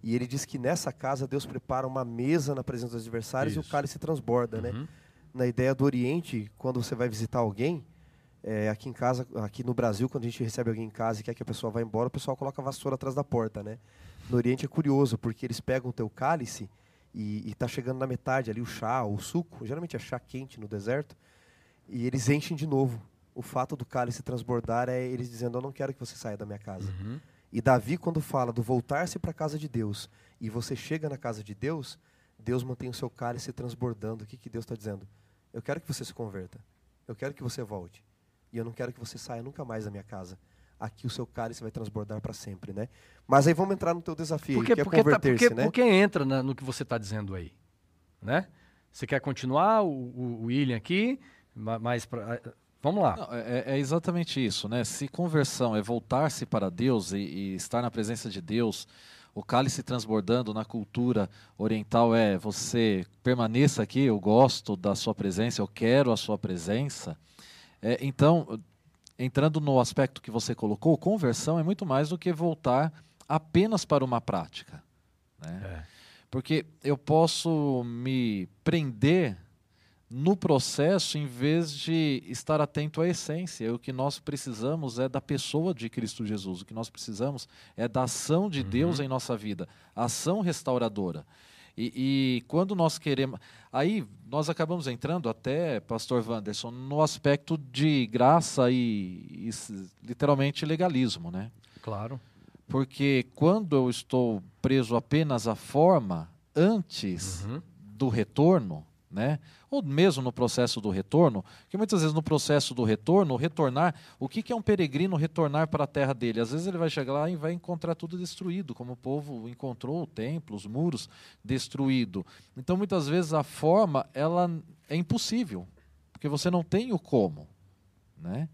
B: e ele diz que nessa casa Deus prepara uma mesa na presença dos adversários Isso. e o cálice transborda, né? uhum. né? Na ideia do Oriente, quando você vai visitar alguém, é, aqui em casa, aqui no Brasil, quando a gente recebe alguém em casa e quer que a pessoa vá embora, o pessoal coloca a vassoura atrás da porta, né? No Oriente é curioso, porque eles pegam o teu cálice e está chegando na metade ali o chá, ou o suco, geralmente é chá quente no deserto, e eles enchem de novo. O fato do cálice transbordar é eles dizendo: Eu não quero que você saia da minha casa. Uhum. E Davi, quando fala do voltar-se para a casa de Deus, e você chega na casa de Deus, Deus mantém o seu cálice transbordando. O que, que Deus está dizendo? Eu quero que você se converta. Eu quero que você volte. E eu não quero que você saia nunca mais da minha casa aqui o seu cálice vai transbordar para sempre, né? Mas aí vamos entrar no teu desafio, porque, que é converter-se,
A: tá, né? Porque entra na, no que você está dizendo aí, né? Você quer continuar o, o William aqui, mas pra, vamos lá.
C: Não, é, é, exatamente isso, né? Se conversão é voltar-se para Deus e, e estar na presença de Deus, o cálice transbordando na cultura oriental é você permaneça aqui, eu gosto da sua presença, eu quero a sua presença. É, então, entrando no aspecto que você colocou, conversão é muito mais do que voltar apenas para uma prática. Né? É. Porque eu posso me prender no processo em vez de estar atento à essência. O que nós precisamos é da pessoa de Cristo Jesus. O que nós precisamos é da ação de uhum. Deus em nossa vida, ação restauradora. E, e, quando nós queremos. Aí nós acabamos entrando até, Pastor Wanderson, no aspecto de graça e, e literalmente legalismo, né?
A: Claro.
C: Porque quando eu estou preso apenas à forma antes uhum. do retorno, né? ou mesmo no processo do retorno, que muitas vezes no processo do retorno, retornar, o que, é um peregrino retornar para a terra dele? Às vezes ele vai chegar lá e vai encontrar tudo destruído, como o povo encontrou o templo, os muros destruído. Então muitas vezes a forma ela é impossível, porque você não tem o como, né?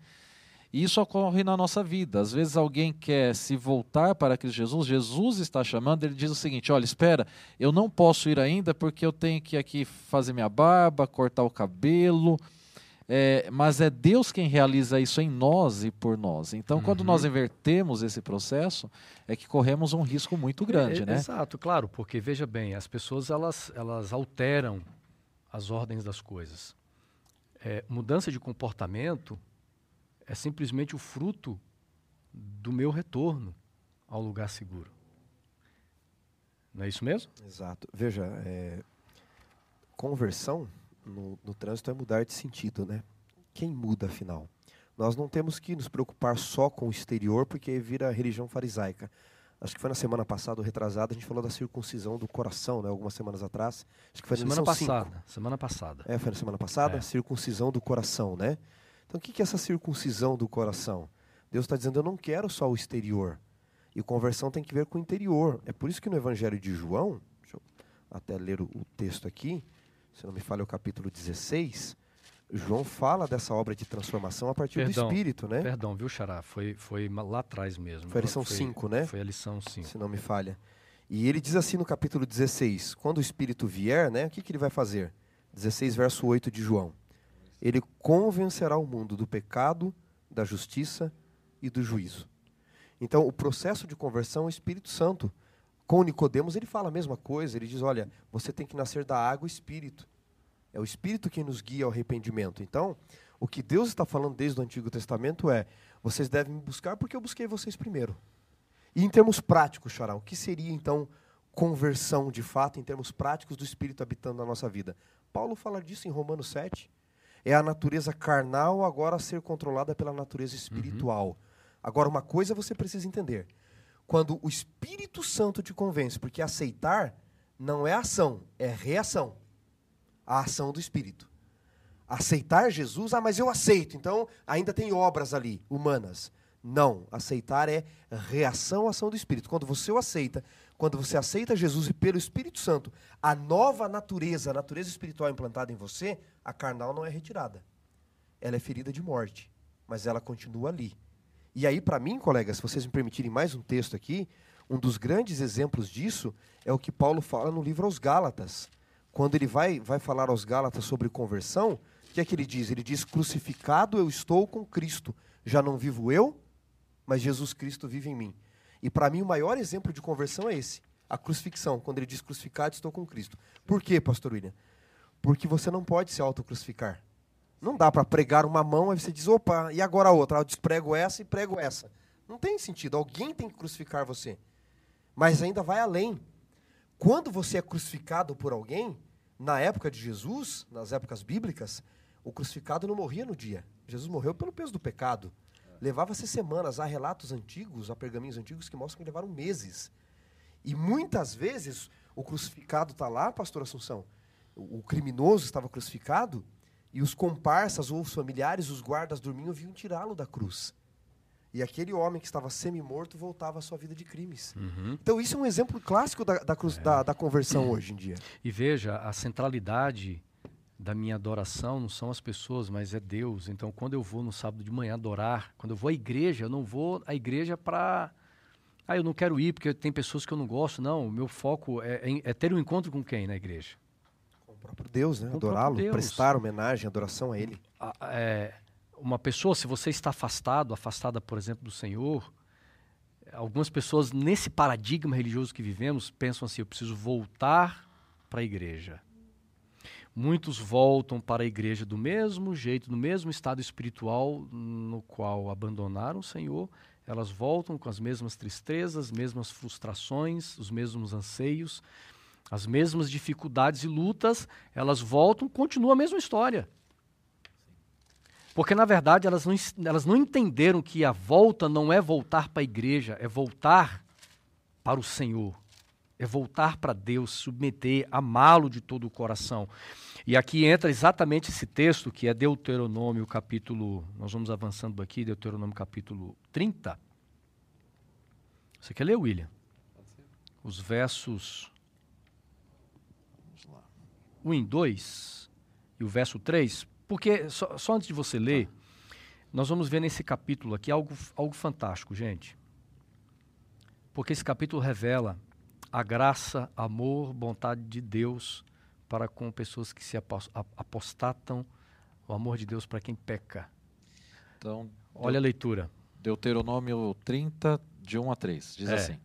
C: E isso ocorre na nossa vida. Às vezes alguém quer se voltar para Cristo Jesus, Jesus está chamando, ele diz o seguinte: olha, espera, eu não posso ir ainda porque eu tenho que aqui fazer minha barba, cortar o cabelo. É, mas é Deus quem realiza isso em nós e por nós. Então, uhum. quando nós invertemos esse processo, é que corremos um risco muito grande,
A: é,
C: né?
A: Exato, claro, porque veja bem, as pessoas elas, elas alteram as ordens das coisas. É, mudança de comportamento é simplesmente o fruto do meu retorno ao lugar seguro. Não é isso mesmo?
B: Exato. Veja, é, conversão no, no trânsito é mudar de sentido, né? Quem muda, afinal? Nós não temos que nos preocupar só com o exterior, porque vira religião farisaica. Acho que foi na semana passada, ou retrasada, a gente falou da circuncisão do coração, né? Algumas semanas atrás. Acho que foi
A: semana passada. Cinco. Semana passada.
B: É, foi na semana passada, é. circuncisão do coração, né? Então, o que é essa circuncisão do coração? Deus está dizendo: eu não quero só o exterior, E conversão tem que ver com o interior. É por isso que no Evangelho de João, deixa eu até ler o, o texto aqui, se não me falha, é o capítulo 16. João fala dessa obra de transformação a partir perdão, do Espírito, né?
A: Perdão, viu, Xará? Foi, foi lá atrás mesmo.
B: Foi a lição 5, né?
A: Foi a lição 5.
B: Se não me falha. E ele diz assim no capítulo 16: quando o Espírito vier, né, o que, que ele vai fazer? 16, verso 8 de João. Ele convencerá o mundo do pecado, da justiça e do juízo. Então, o processo de conversão é o Espírito Santo. Com Nicodemos, ele fala a mesma coisa. Ele diz: olha, você tem que nascer da água e espírito. É o Espírito quem nos guia ao arrependimento. Então, o que Deus está falando desde o Antigo Testamento é: vocês devem me buscar porque eu busquei vocês primeiro. E em termos práticos, Xará, o que seria então conversão de fato, em termos práticos do Espírito habitando na nossa vida? Paulo fala disso em Romanos 7. É a natureza carnal agora a ser controlada pela natureza uhum. espiritual. Uhum. Agora, uma coisa você precisa entender. Quando o Espírito Santo te convence, porque aceitar não é ação, é reação a ação do Espírito. Aceitar Jesus, ah, mas eu aceito, então ainda tem obras ali, humanas. Não, aceitar é reação à ação do Espírito. Quando você o aceita, quando você aceita Jesus e pelo Espírito Santo, a nova natureza, a natureza espiritual implantada em você, a carnal não é retirada. Ela é ferida de morte, mas ela continua ali. E aí, para mim, colegas, se vocês me permitirem mais um texto aqui, um dos grandes exemplos disso é o que Paulo fala no livro aos Gálatas quando ele vai, vai falar aos Gálatas sobre conversão, o que é que ele diz? Ele diz: Crucificado eu estou com Cristo. Já não vivo eu, mas Jesus Cristo vive em mim. E para mim o maior exemplo de conversão é esse: a crucifixão. Quando ele diz crucificado, estou com Cristo. Por quê, pastor William? Porque você não pode se autocrucificar. Não dá para pregar uma mão e você diz, opa, e agora a outra? Eu desprego essa e prego essa. Não tem sentido. Alguém tem que crucificar você. Mas ainda vai além. Quando você é crucificado por alguém, na época de Jesus, nas épocas bíblicas, o crucificado não morria no dia. Jesus morreu pelo peso do pecado. Levava-se semanas. Há relatos antigos, há pergaminhos antigos que mostram que levaram meses. E muitas vezes o crucificado está lá, pastor Assunção. O, criminoso estava crucificado e os comparsas ou os familiares, os guardas dormiam, vinham tirá-lo da cruz. E aquele homem que estava semi-morto voltava à sua vida de crimes. Uhum. Então, isso é um exemplo clássico da, da, cruz, é. da, da conversão uhum. hoje em dia.
A: E veja, a centralidade da minha adoração não são as pessoas, mas é Deus. Então, quando eu vou no sábado de manhã adorar, quando eu vou à igreja, eu não vou à igreja para. Ah, eu não quero ir porque tem pessoas que eu não gosto. Não, o meu foco é, é, é ter um encontro com quem na igreja?
B: Próprio Deus, né? Adorá-lo, prestar homenagem, adoração a Ele.
A: É, uma pessoa, se você está afastado, afastada, por exemplo, do Senhor, algumas pessoas nesse paradigma religioso que vivemos pensam assim: eu preciso voltar para a igreja. Muitos voltam para a igreja do mesmo jeito, no mesmo estado espiritual no qual abandonaram o Senhor. Elas voltam com as mesmas tristezas, mesmas frustrações, os mesmos anseios, as mesmas dificuldades e lutas. Elas voltam, continua a mesma história. Porque, na verdade, elas não, elas não entenderam que a volta não é voltar para a igreja, é voltar para o Senhor. É voltar para Deus, submeter, amá-lo de todo o coração. E aqui entra exatamente esse texto, que é Deuteronômio, capítulo. Nós vamos avançando aqui, Deuteronômio, capítulo 30. Você quer ler, William? Os versos 1 e 2 e o verso 3. Porque, só, só antes de você ler, nós vamos ver nesse capítulo aqui algo, algo fantástico, gente. Porque esse capítulo revela a graça, amor, bondade de Deus para com pessoas que se apostatam, o amor de Deus para quem peca. Então, olha a leitura.
C: Deuteronômio 30, de 1 a 3, diz é. assim: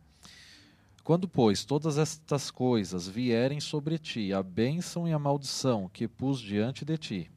C: Quando, pois, todas estas coisas vierem sobre ti, a bênção e a maldição que pus diante de ti,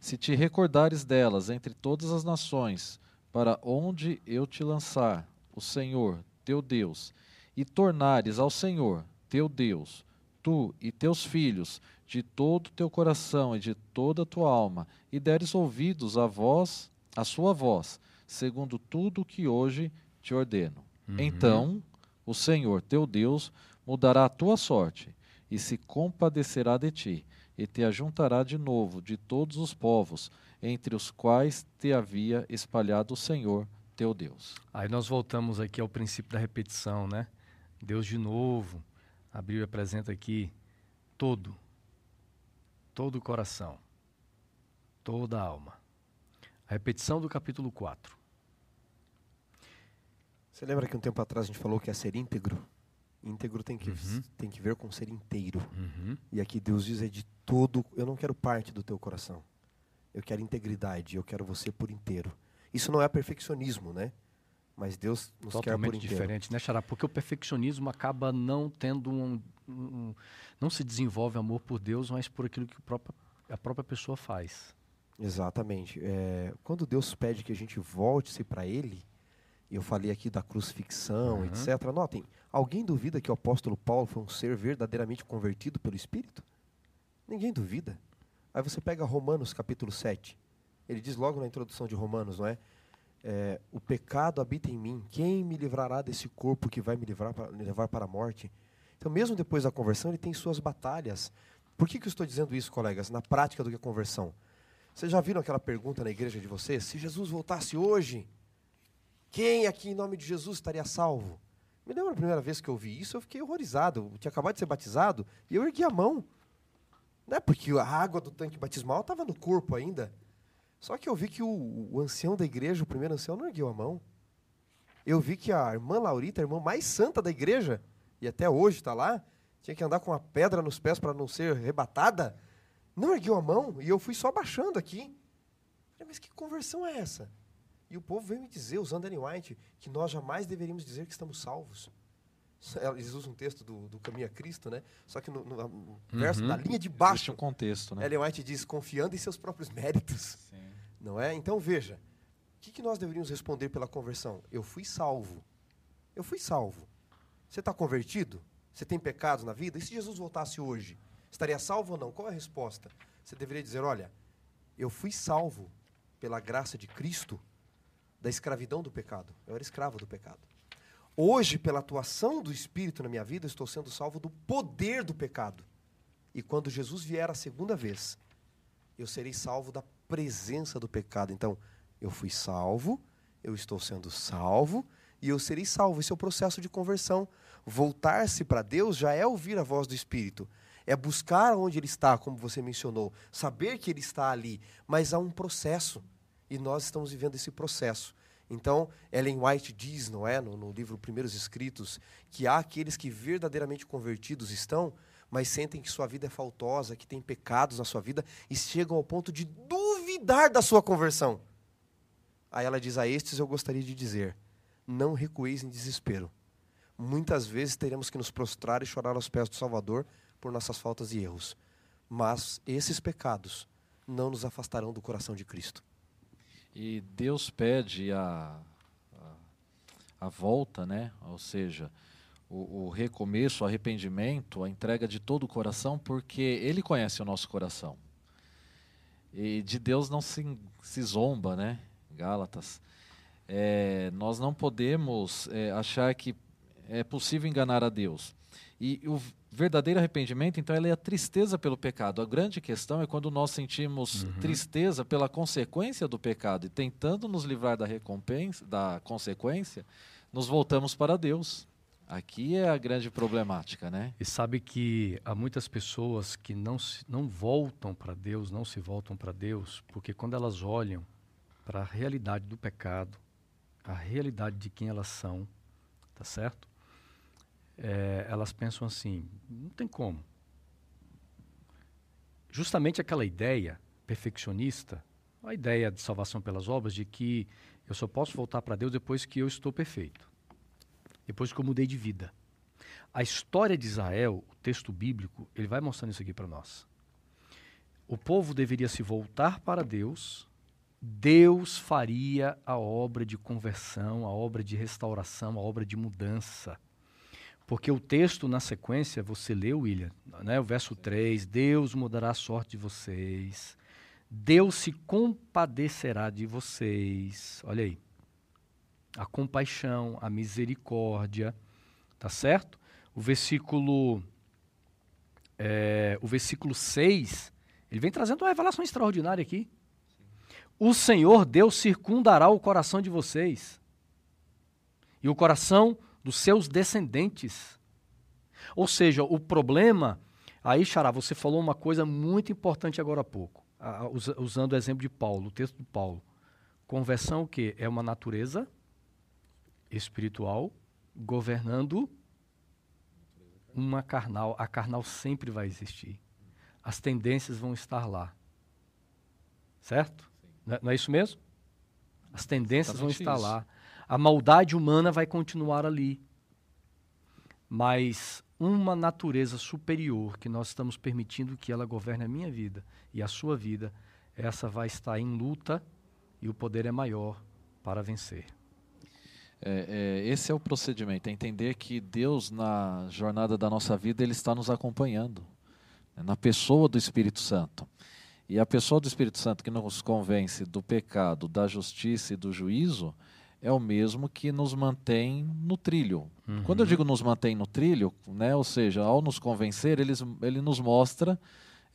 C: se te recordares delas entre todas as nações, para onde eu te lançar, o Senhor, teu Deus, e tornares ao Senhor, teu Deus, tu e teus filhos, de todo o teu coração e de toda a tua alma, e deres ouvidos à voz, à sua voz, segundo tudo o que hoje te ordeno. Uhum. Então, o Senhor, teu Deus, mudará a tua sorte e se compadecerá de ti e te ajuntará de novo de todos os povos, entre os quais te havia espalhado o Senhor teu Deus.
A: Aí nós voltamos aqui ao princípio da repetição, né? Deus de novo. A Bíblia apresenta aqui todo, todo o coração, toda a alma. A repetição do capítulo 4.
B: Você lembra que um tempo atrás a gente falou que é ser íntegro? Íntegro tem que, uhum. tem que ver com ser inteiro. Uhum. E aqui Deus diz é de todo. Eu não quero parte do teu coração. Eu quero integridade. Eu quero você por inteiro. Isso não é perfeccionismo, né? Mas Deus nos
A: Totalmente
B: quer por
A: inteiro. diferente, né, Xará? Porque o perfeccionismo acaba não tendo um, um, Não se desenvolve amor por Deus, mas por aquilo que próprio, a própria pessoa faz.
B: Exatamente. É, quando Deus pede que a gente volte-se para Ele, eu falei aqui da crucifixão, uhum. etc. Notem, alguém duvida que o apóstolo Paulo foi um ser verdadeiramente convertido pelo Espírito? Ninguém duvida. Aí você pega Romanos capítulo 7. Ele diz logo na introdução de Romanos, não é? é o pecado habita em mim. Quem me livrará desse corpo que vai me, livrar para, me levar para a morte? Então, mesmo depois da conversão, ele tem suas batalhas. Por que, que eu estou dizendo isso, colegas? Na prática do que é conversão. Vocês já viram aquela pergunta na igreja de vocês? Se Jesus voltasse hoje, quem aqui em nome de Jesus estaria salvo? Me lembro a primeira vez que eu vi isso, eu fiquei horrorizado. Eu tinha acabado de ser batizado e eu ergui a mão. Não é porque a água do tanque batismal estava no corpo ainda. Só que eu vi que o, o, ancião da igreja, o primeiro ancião, não ergueu a mão. Eu vi que a irmã Laurita, a irmã mais santa da igreja, e até hoje está lá, tinha que andar com uma pedra nos pés para não ser arrebatada, não ergueu a mão, e eu fui só baixando aqui. Mas que conversão é essa? E o povo veio me dizer, usando Ellen White, que nós jamais deveríamos dizer que estamos salvos. Eles usam um texto do, do Caminho a Cristo, né? Só que no, no, no uhum. verso, na linha de baixo. Existe
C: um contexto, né?
B: Ellen White diz, confiando em seus próprios méritos. Sim. Não é? Então veja, o que, que nós deveríamos responder pela conversão? Eu fui salvo. Eu fui salvo. Você está convertido? Você tem pecados na vida? E se Jesus voltasse hoje? Estaria salvo ou não? Qual é a resposta? Você deveria dizer: olha, eu fui salvo pela graça de Cristo da escravidão do pecado. Eu era escravo do pecado. Hoje, pela atuação do Espírito na minha vida, estou sendo salvo do poder do pecado. E quando Jesus vier a segunda vez, eu serei salvo da presença do pecado. Então, eu fui salvo, eu estou sendo salvo e eu serei salvo. Esse é o processo de conversão. Voltar-se para Deus já é ouvir a voz do Espírito. É buscar onde Ele está, como você mencionou. Saber que Ele está ali. Mas há um processo e nós estamos vivendo esse processo. Então, Ellen White diz, não é, no, no, livro Primeiros Escritos, que há aqueles que verdadeiramente convertidos estão, mas sentem que sua vida é faltosa, que tem pecados na sua vida e chegam ao ponto de duvidar da sua conversão. Aí ela diz: A estes eu gostaria de dizer: não recueis em desespero. Muitas vezes teremos que nos prostrar e chorar aos pés do Salvador por nossas faltas e erros. Mas esses pecados não nos afastarão do coração de Cristo.
C: E Deus pede a, a, a volta, né? ou seja, o, o, recomeço, o arrependimento, a entrega de todo o coração, porque Ele conhece o nosso coração. E de Deus não se, se zomba, né? Gálatas. É, nós não podemos é, achar que é possível enganar a Deus. E o verdadeiro arrependimento, então, é a tristeza pelo pecado. A grande questão é quando nós sentimos uhum. tristeza pela consequência do pecado e tentando nos livrar da recompensa, da consequência, nos voltamos para Deus. Aqui é a grande problemática, né?
A: E sabe que há muitas pessoas que não, se, não voltam para Deus, não se voltam para Deus, porque quando elas olham para a realidade do pecado, a realidade de quem elas são, tá certo? É, elas pensam assim: não tem como. Justamente aquela ideia perfeccionista, a ideia de salvação pelas obras, de que eu só posso voltar para Deus depois que eu estou perfeito, depois que eu mudei de vida. A história de Israel, o texto bíblico, ele vai mostrando isso aqui para nós. O povo deveria se voltar para Deus, Deus faria a obra de conversão, a obra de restauração, a obra de mudança. Porque o texto na sequência, você leu, William, né? o verso 3, Deus mudará a sorte de vocês, Deus se compadecerá de vocês. Olha aí. A compaixão, a misericórdia, tá certo? O versículo é, o versículo 6, ele vem trazendo uma revelação extraordinária aqui. O Senhor Deus circundará o coração de vocês. e o coração dos seus descendentes. Ou seja, o problema. Aí, Xará, você falou uma coisa muito importante agora há pouco, usando o exemplo de Paulo, o texto de Paulo. Conversão, o quê? É uma natureza espiritual governando uma carnal. A carnal sempre vai existir. As tendências vão estar lá. Certo? Não é, não é isso mesmo? As tendências vão estar isso. lá. A maldade humana vai continuar ali. Mas uma natureza superior que nós estamos permitindo que ela governe a minha vida e a sua vida, essa vai estar em luta e o poder é maior para vencer.
C: É, é, esse é o procedimento, é entender que Deus na jornada da nossa vida ele está nos acompanhando, né, na pessoa do Espírito Santo. E a pessoa do Espírito Santo que nos convence do pecado, da justiça e do juízo é o mesmo que nos mantém no trilho. Uhum. Quando eu digo nos mantém no trilho, né, ou seja, ao nos convencer, ele, ele nos mostra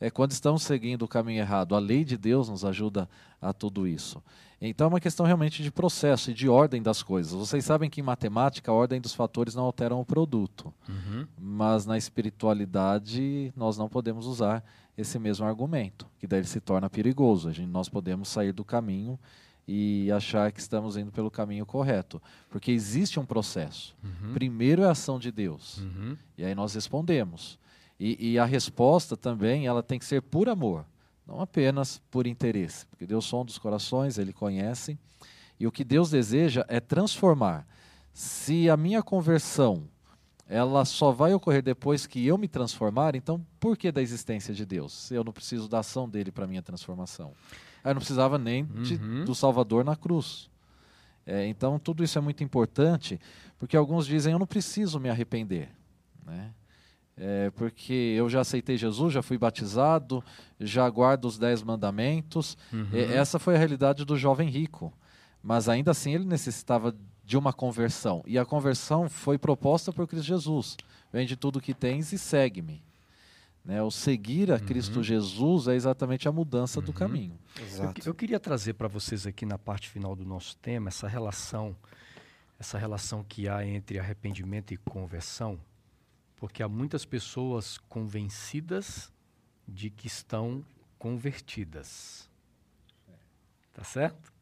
C: é, quando estamos seguindo o caminho errado. A lei de Deus nos ajuda a tudo isso. Então é uma questão realmente de processo e de ordem das coisas. Vocês sabem que em matemática a ordem dos fatores não alteram o produto, uhum. mas na espiritualidade nós não podemos usar esse mesmo argumento, que daí se torna perigoso. A gente, nós podemos sair do caminho e achar que estamos indo pelo caminho correto, porque existe um processo. Uhum. Primeiro é a ação de Deus, uhum. e aí nós respondemos. E, e a resposta também ela tem que ser por amor não apenas por interesse, porque Deus sonda os corações, Ele conhece, e o que Deus deseja é transformar. Se a minha conversão ela só vai ocorrer depois que eu me transformar, então por que da existência de Deus? Se eu não preciso da ação dele para minha transformação. Eu não precisava nem de, uhum. do Salvador na cruz. É, então tudo isso é muito importante, porque alguns dizem eu não preciso me arrepender. Né? é, porque eu já aceitei Jesus, já fui batizado, já guardo os dez mandamentos. Uhum. essa foi a realidade do jovem rico. Mas ainda assim ele necessitava de uma conversão. E a conversão foi proposta por Cristo Jesus. Vende tudo o que tens e segue-me. Né? O seguir a uhum. Cristo Jesus é exatamente a mudança uhum. do caminho.
A: Eu, eu, queria trazer para vocês aqui na parte final do nosso tema essa relação, essa relação que há entre arrependimento e conversão porque há muitas pessoas convencidas de que estão convertidas. Tá certo?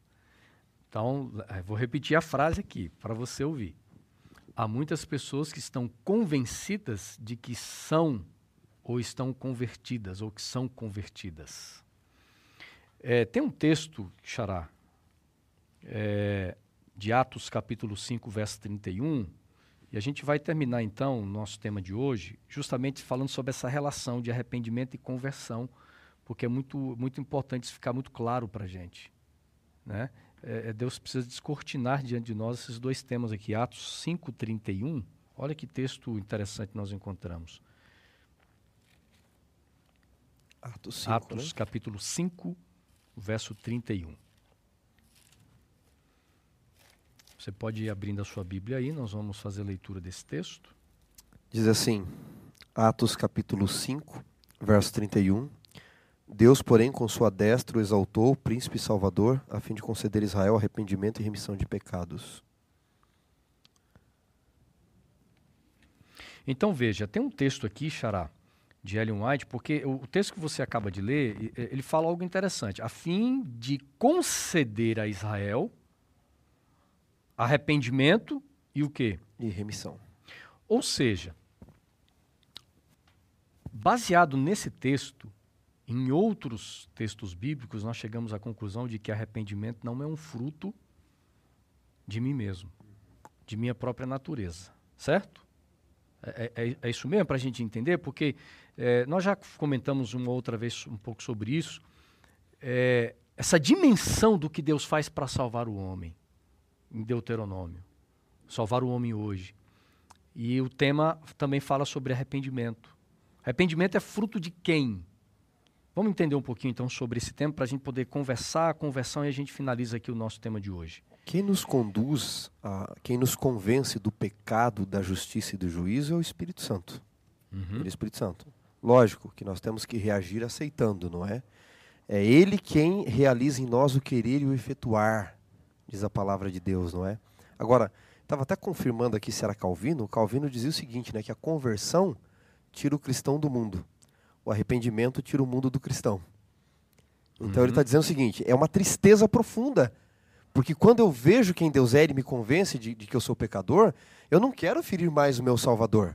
A: Então, eh, vou repetir a frase aqui para você ouvir. Há muitas pessoas que estão convencidas de que são ou estão convertidas ou que são convertidas. É, tem um texto, Xará, é, de Atos capítulo 5, verso 31, e a gente vai terminar então o nosso tema de hoje, justamente falando sobre essa relação de arrependimento e conversão, porque é muito, muito importante isso ficar muito claro para a gente. Né? É, é, Deus precisa descortinar diante de nós esses dois temas aqui. Atos 5,31. Olha que texto interessante nós encontramos. Atos, 5, Atos né? capítulo 5, verso 31. Você pode ir abrindo a sua Bíblia aí, nós vamos fazer a leitura desse texto.
B: Diz assim, Atos capítulo 5, verso 31. Deus, porém, com sua destra o exaltou, príncipe salvador, a fim de conceder a Israel arrependimento e remissão de pecados.
A: Então veja, tem um texto aqui, Xará, de Ellen White, porque o texto que você acaba de ler, ele fala algo interessante. A fim de conceder a Israel arrependimento e o quê?
B: E remissão.
A: Ou seja, baseado nesse texto, em outros textos bíblicos, nós chegamos à conclusão de que arrependimento não é um fruto de mim mesmo, de minha própria natureza. Certo? É, é, é, é isso mesmo para a gente entender? Porque é, nós já comentamos uma outra vez um pouco sobre isso. É, essa dimensão do que Deus faz para salvar o homem em Deuteronômio. Salvar o homem hoje. E o tema também fala sobre arrependimento. Arrependimento é fruto de quem? Vamos entender um pouquinho então sobre esse tema para a gente poder conversar a conversão e a gente finaliza aqui o nosso tema de hoje.
B: Quem nos conduz, a, quem nos convence do pecado, da justiça e do juízo é o Espírito Santo. Uhum. É o Espírito Santo. Lógico que nós temos que reagir aceitando, não é? É Ele quem realiza em nós o querer e o efetuar diz a palavra de Deus, não é? Agora, Estava até confirmando aqui se era Calvino. Calvino dizia o seguinte, né, que a conversão tira o cristão do mundo. O arrependimento tira o mundo do cristão. Então uhum. ele está dizendo o seguinte: é uma tristeza profunda. Porque quando eu vejo quem Deus é e me convence de, de, que eu sou pecador, eu não quero ferir mais o meu Salvador.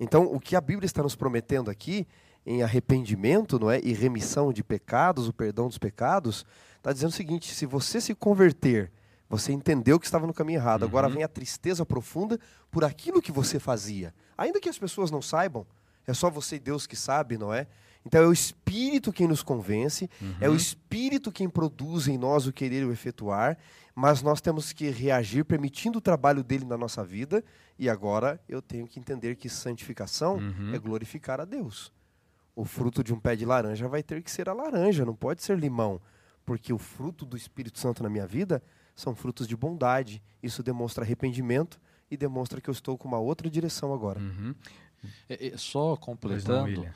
B: Então, o que a Bíblia está nos prometendo aqui, em arrependimento não é, e remissão de pecados, o perdão dos pecados, está dizendo o seguinte: se você se converter, você entendeu que estava no caminho errado, uhum. agora vem a tristeza profunda por aquilo que você fazia. Ainda que as pessoas não saibam, é só você e Deus que sabe, não é? Então é o Espírito quem nos convence, uhum. é o uhum. Espírito quem produz em nós o querer e o efetuar, mas nós temos que reagir permitindo o trabalho dele na nossa vida, e agora eu tenho que entender que santificação uhum. é glorificar a Deus. O fruto de um pé de laranja vai ter que ser a laranja, não pode ser limão, porque o fruto do Espírito Santo na minha vida são frutos de bondade. Isso demonstra arrependimento e demonstra que eu estou com uma outra direção agora.
C: Uhum. É, é, só completando,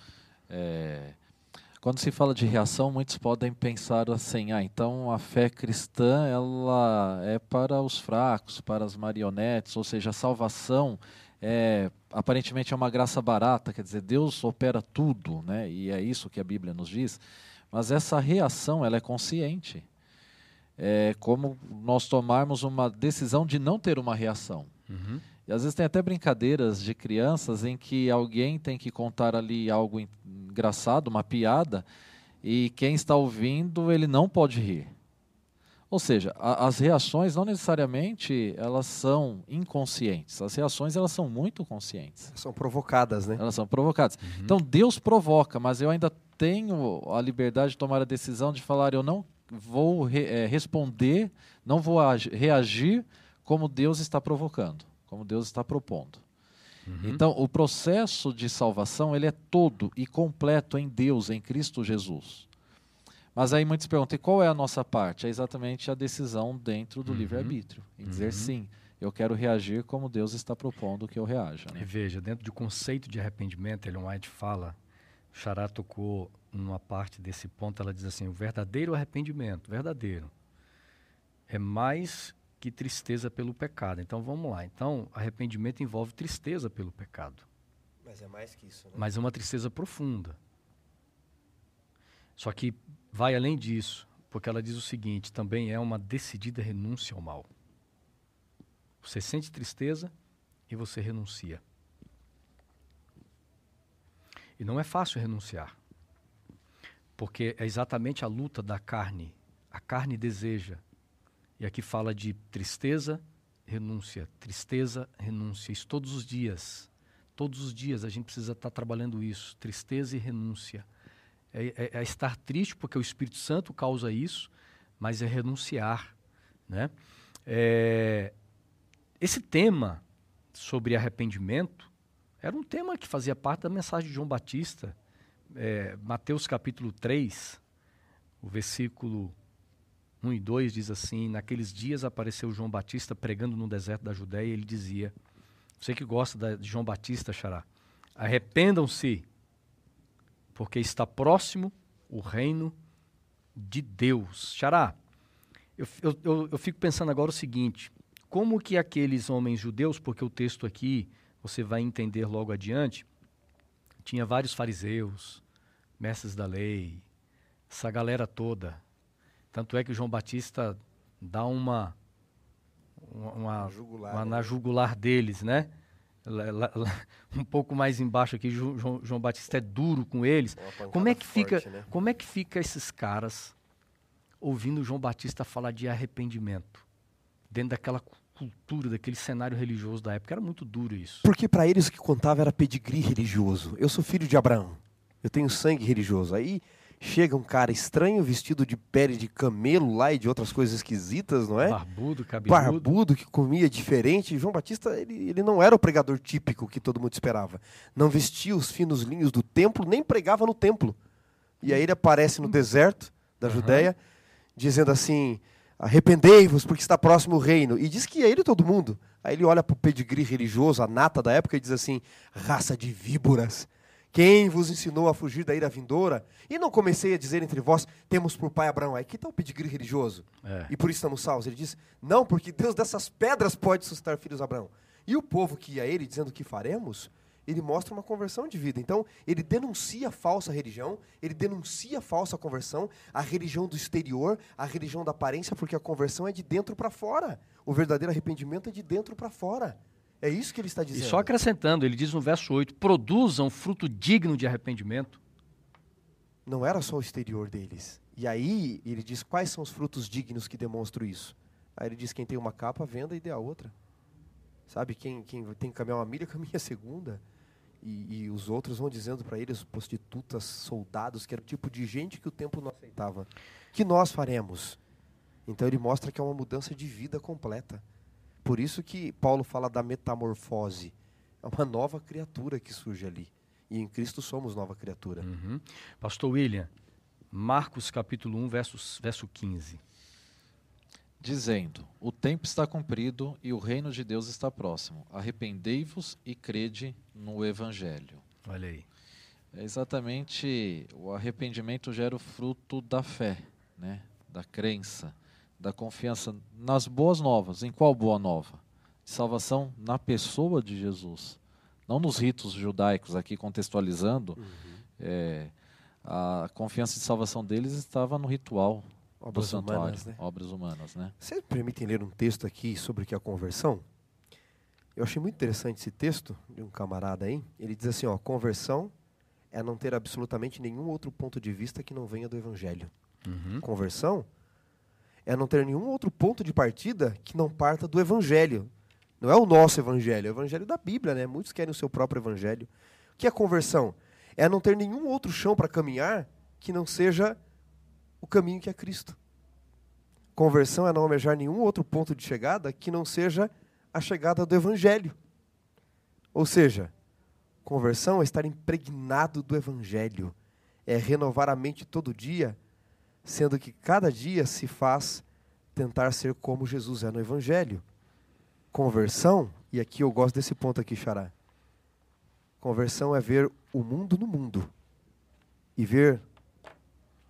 C: é, quando se fala de reação, muitos podem pensar assim: ah, então a fé cristã ela é para os fracos, para as marionetes, ou seja, a salvação é aparentemente é uma graça barata, quer dizer, Deus opera tudo, né? E é isso que a Bíblia nos diz. Mas essa reação ela é consciente. É como nós tomarmos uma decisão de não ter uma reação. Uhum. E às vezes tem até brincadeiras de crianças em que alguém tem que contar ali algo engraçado, uma piada, e quem está ouvindo, ele não pode rir. Ou seja, a, as reações não necessariamente elas são inconscientes. As reações elas são muito conscientes.
B: São provocadas, né?
C: Elas são provocadas. Uhum. Então Deus provoca, mas eu ainda tenho a liberdade de tomar a decisão de falar eu não vou re, é, responder, não vou reagir como Deus está provocando como Deus está propondo. Uhum. Então, o processo de salvação ele é todo e completo em Deus, em Cristo Jesus. Mas aí muitos perguntam, e qual é a nossa parte? É exatamente a decisão dentro do uhum. livre-arbítrio, em dizer uhum. sim, eu quero reagir como Deus está propondo que eu reaja. Né?
A: E veja, dentro do conceito de arrependimento, Ellen White fala, Xará tocou numa parte desse ponto, ela diz assim, o verdadeiro arrependimento, verdadeiro, é mais que tristeza pelo pecado. Então vamos lá. Então, arrependimento envolve tristeza pelo pecado.
B: Mas é mais que isso, né?
A: Mas é uma tristeza profunda. Só que vai além disso, porque ela diz o seguinte: também é uma decidida renúncia ao mal. Você sente tristeza e você renuncia. E não é fácil renunciar, porque é exatamente a luta da carne. A carne deseja, e aqui fala de tristeza, renúncia, tristeza, renúncia. Isso todos os dias. Todos os dias a gente precisa estar trabalhando isso. Tristeza e renúncia. É, é, é estar triste porque o Espírito Santo causa isso, mas é renunciar. Né? É, esse tema sobre arrependimento era um tema que fazia parte da mensagem de João Batista. É, Mateus capítulo 3, o versículo 1 e 2 diz assim: Naqueles dias apareceu João Batista pregando no deserto da Judéia e ele dizia: Você que gosta de João Batista, Xará, arrependam-se, porque está próximo o reino de Deus. Xará, eu, eu, eu, fico pensando agora o seguinte: como que aqueles homens judeus, porque o texto aqui você vai entender logo adiante, tinha vários fariseus, mestres da lei, essa galera toda, tanto é que o João Batista dá uma, uma, jugular, uma na jugular deles, né? um pouco mais embaixo aqui, João, João Batista é duro com eles. Como é que forte, fica? Né? Como é que fica esses caras ouvindo João Batista falar de arrependimento dentro daquela cultura, daquele cenário religioso da época? Era muito duro isso.
B: Porque para eles o que contava era pedigree religioso. Eu sou filho de Abraão. Eu tenho sangue religioso. Aí Chega um cara estranho, vestido de pele de camelo lá e de outras coisas esquisitas, não é?
A: Barbudo, cabeludo.
B: Barbudo, que comia diferente. João Batista, ele, ele não era o pregador típico que todo mundo esperava. Não vestia os finos linhos do templo, nem pregava no templo. E aí ele aparece no deserto da uhum. Judéia, dizendo assim: arrependei-vos, porque está próximo o reino. E diz que é ele todo mundo. Aí ele olha para o pedigree religioso, a nata da época, e diz assim: raça de víboras Quem vos ensinou a fugir da ira vindoura? E não comecei a dizer entre vós, temos por pai Abraão. Aí que tal o pedigree religioso? É. E por isso estamos salvos. Ele diz, não, porque Deus dessas pedras pode suscitar filhos a Abraão. E o povo que ia a ele dizendo que faremos, ele mostra uma conversão de vida. Então, ele denuncia a falsa religião, ele denuncia a falsa conversão, a religião do exterior, a religião da aparência, porque a conversão é de dentro para fora. O verdadeiro arrependimento é de dentro para fora. É isso que ele está dizendo.
A: E só acrescentando, ele diz no verso 8: produzam fruto digno de arrependimento.
B: Não era só o exterior deles. E aí ele diz quais são os frutos dignos que demonstram isso. Aí ele diz: quem tem uma capa, venda e dê a outra. Sabe, quem, quem tem que caminhar uma milha, caminha a segunda. E, e os outros vão dizendo para eles, prostitutas, soldados, que era o tipo de gente que o tempo não aceitava. Que nós faremos? Então ele mostra que é uma mudança de vida completa. Por isso que Paulo fala da metamorfose. É uma nova criatura que surge ali. E em Cristo somos nova criatura.
A: Uhum. Pastor William, Marcos capítulo 1, verso, verso 15
C: dizendo: O tempo está cumprido e o reino de Deus está próximo. Arrependei-vos e crede no evangelho.
A: Olha aí.
C: É exatamente o arrependimento gera o fruto da fé, né? Da crença, da confiança nas boas novas. Em qual boa nova? Salvação na pessoa de Jesus, não nos ritos judaicos aqui contextualizando. Uhum. É, a confiança de salvação deles estava no ritual obras humanas, né? Obras humanas, né?
B: Vocês permitem ler um texto aqui sobre o que é a conversão? Eu achei muito interessante esse texto de um camarada aí. Ele diz assim, ó, conversão é não ter absolutamente nenhum outro ponto de vista que não venha do evangelho. Uhum. Conversão é não ter nenhum outro ponto de partida que não parta do evangelho. Não é o nosso evangelho, é o evangelho da Bíblia, né? Muitos querem o seu próprio evangelho. O que é conversão? É não ter nenhum outro chão para caminhar que não seja o caminho que é Cristo. Conversão é não almejar nenhum outro ponto de chegada que não seja a chegada do Evangelho. Ou seja, conversão é estar impregnado do Evangelho, é renovar a mente todo dia, sendo que cada dia se faz tentar ser como Jesus é no Evangelho. Conversão, e aqui eu gosto desse ponto aqui, Xará. Conversão é ver o mundo no mundo e ver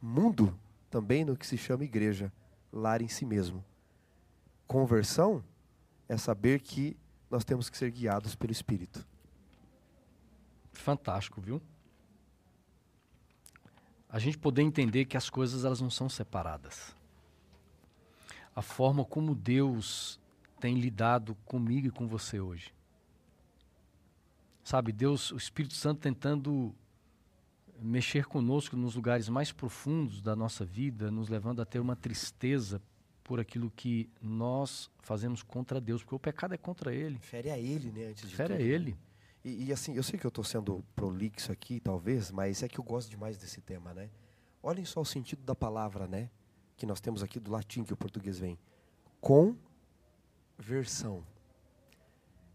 B: mundo também no que se chama igreja, lar em si mesmo. Conversão é saber que nós temos que ser guiados pelo Espírito.
A: Fantástico, viu? A gente poder entender que as coisas elas não são separadas. A forma como Deus tem lidado comigo e com você hoje. Sabe, Deus, o Espírito Santo tentando mexer conosco nos lugares mais profundos da nossa vida, nos levando a ter uma tristeza por aquilo que nós fazemos contra Deus, porque o pecado é contra Ele.
B: Fere a Ele, né? Antes de
A: Fere
B: tudo.
A: a Ele.
B: E, e, assim, eu sei que eu estou sendo prolixo aqui, talvez, mas é que eu gosto demais desse tema, né? Olhem só o sentido da palavra, né? Que nós temos aqui do latim, que o português vem. Conversão.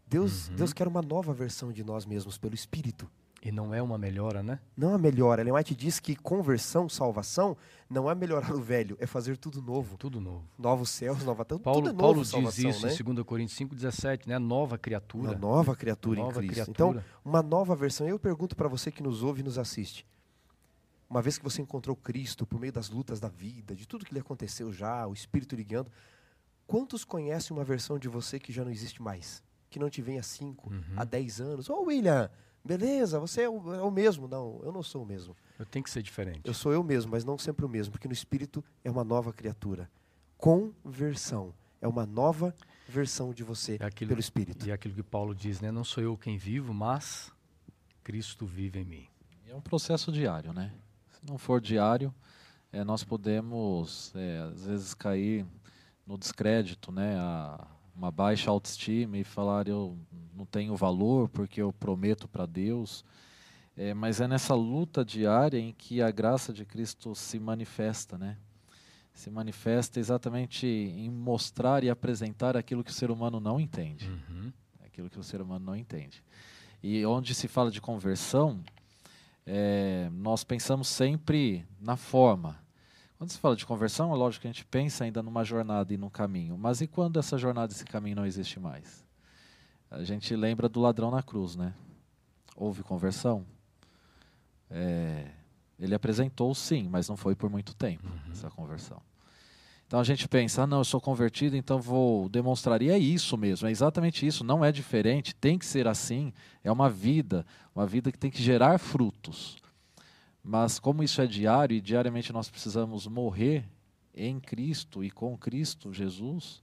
B: Deus, uhum. Deus quer uma nova versão de nós mesmos pelo Espírito.
A: E não é uma melhora, né?
B: Não é uma melhora. Ellen White diz que conversão, salvação, não é melhorar o velho, é fazer tudo novo.
A: Tudo novo.
B: Novos céus, nova
A: tudo,
B: Paulo,
A: tudo é novo, Paulo diz isso né? em 2 Coríntios 5,17, né? Nova criatura.
B: Uma nova criatura nova em Cristo. Criatura. Então, uma nova versão. Eu pergunto para você que nos ouve e nos assiste. Uma vez que você encontrou Cristo por meio das lutas da vida, de tudo que lhe aconteceu já, o Espírito lhe guiando, quantos conhecem uma versão de você que já não existe mais? Que não te vem há 5, uhum. há 10 anos? Ô, oh, William, Beleza, você é o, é o, mesmo. Não, eu não sou o mesmo.
A: Eu tenho que ser diferente.
B: Eu sou eu mesmo, mas não sempre o mesmo, porque no espírito é uma nova criatura. Conversão é uma nova versão de você é aquilo, pelo espírito.
A: E é aquilo que Paulo diz, né? Não sou eu quem vivo, mas Cristo vive em mim.
C: É um processo diário, né? Se não for diário, é, nós podemos é, às vezes cair no descrédito, né? A, uma baixa autoestima e falar eu não tenho valor porque eu prometo para Deus. É, mas é nessa luta diária em que a graça de Cristo se manifesta, né? Se manifesta exatamente em mostrar e apresentar aquilo que o ser humano não entende. Uhum. Aquilo que o ser humano não entende. E onde se fala de conversão, é, nós pensamos sempre na forma, quando se fala de conversão, é lógico que a gente pensa ainda numa jornada e num caminho. Mas e quando essa jornada, esse caminho não existe mais? A gente lembra do ladrão na cruz, né? Houve conversão? É, ele apresentou sim, mas não foi por muito tempo uhum. essa conversão. Então a gente pensa, ah, não, eu sou convertido, então vou demonstrar. E é isso mesmo, é exatamente isso, não é diferente, tem que ser assim. É uma vida, uma vida que tem que gerar frutos. Mas como isso é diário e diariamente nós precisamos morrer em Cristo e com Cristo Jesus,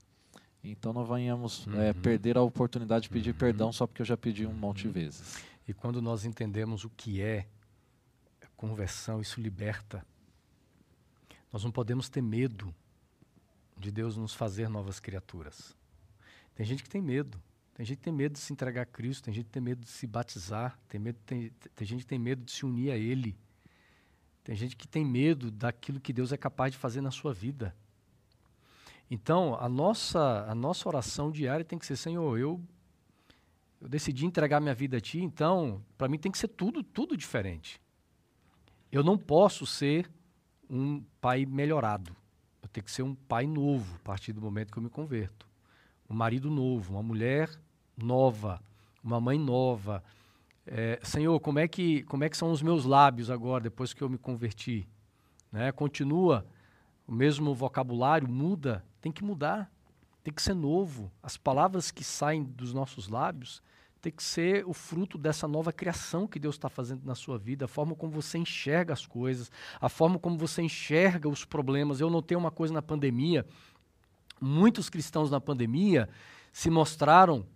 C: então não venhamos é, uhum. é, perder a oportunidade de pedir uhum. perdão só porque eu já pedi um monte de vezes.
A: E quando nós entendemos o que é conversão, isso liberta. Nós não podemos ter medo de Deus nos fazer novas criaturas. Tem gente que tem medo. Tem gente que tem medo de se entregar a Cristo, tem gente que tem medo de se batizar, tem, medo, tem, tem gente que tem medo de se unir a Ele. Tem gente que tem medo daquilo que Deus é capaz de fazer na sua vida. Então, a nossa, a nossa oração diária tem que ser: Senhor, eu, eu decidi entregar minha vida a Ti, então, para mim tem que ser tudo, tudo diferente. Eu não posso ser um pai melhorado. Eu tenho que ser um pai novo a partir do momento que eu me converto. Um marido novo, uma mulher nova, uma mãe nova. É, Senhor, como é, que, como é que são os meus lábios agora, depois que eu me converti? Né? Continua o mesmo vocabulário, muda? Tem que mudar, tem que ser novo. As palavras que saem dos nossos lábios tem que ser o fruto dessa nova criação que Deus está fazendo na sua vida, a forma como você enxerga as coisas, a forma como você enxerga os problemas. Eu notei uma coisa na pandemia: muitos cristãos na pandemia se mostraram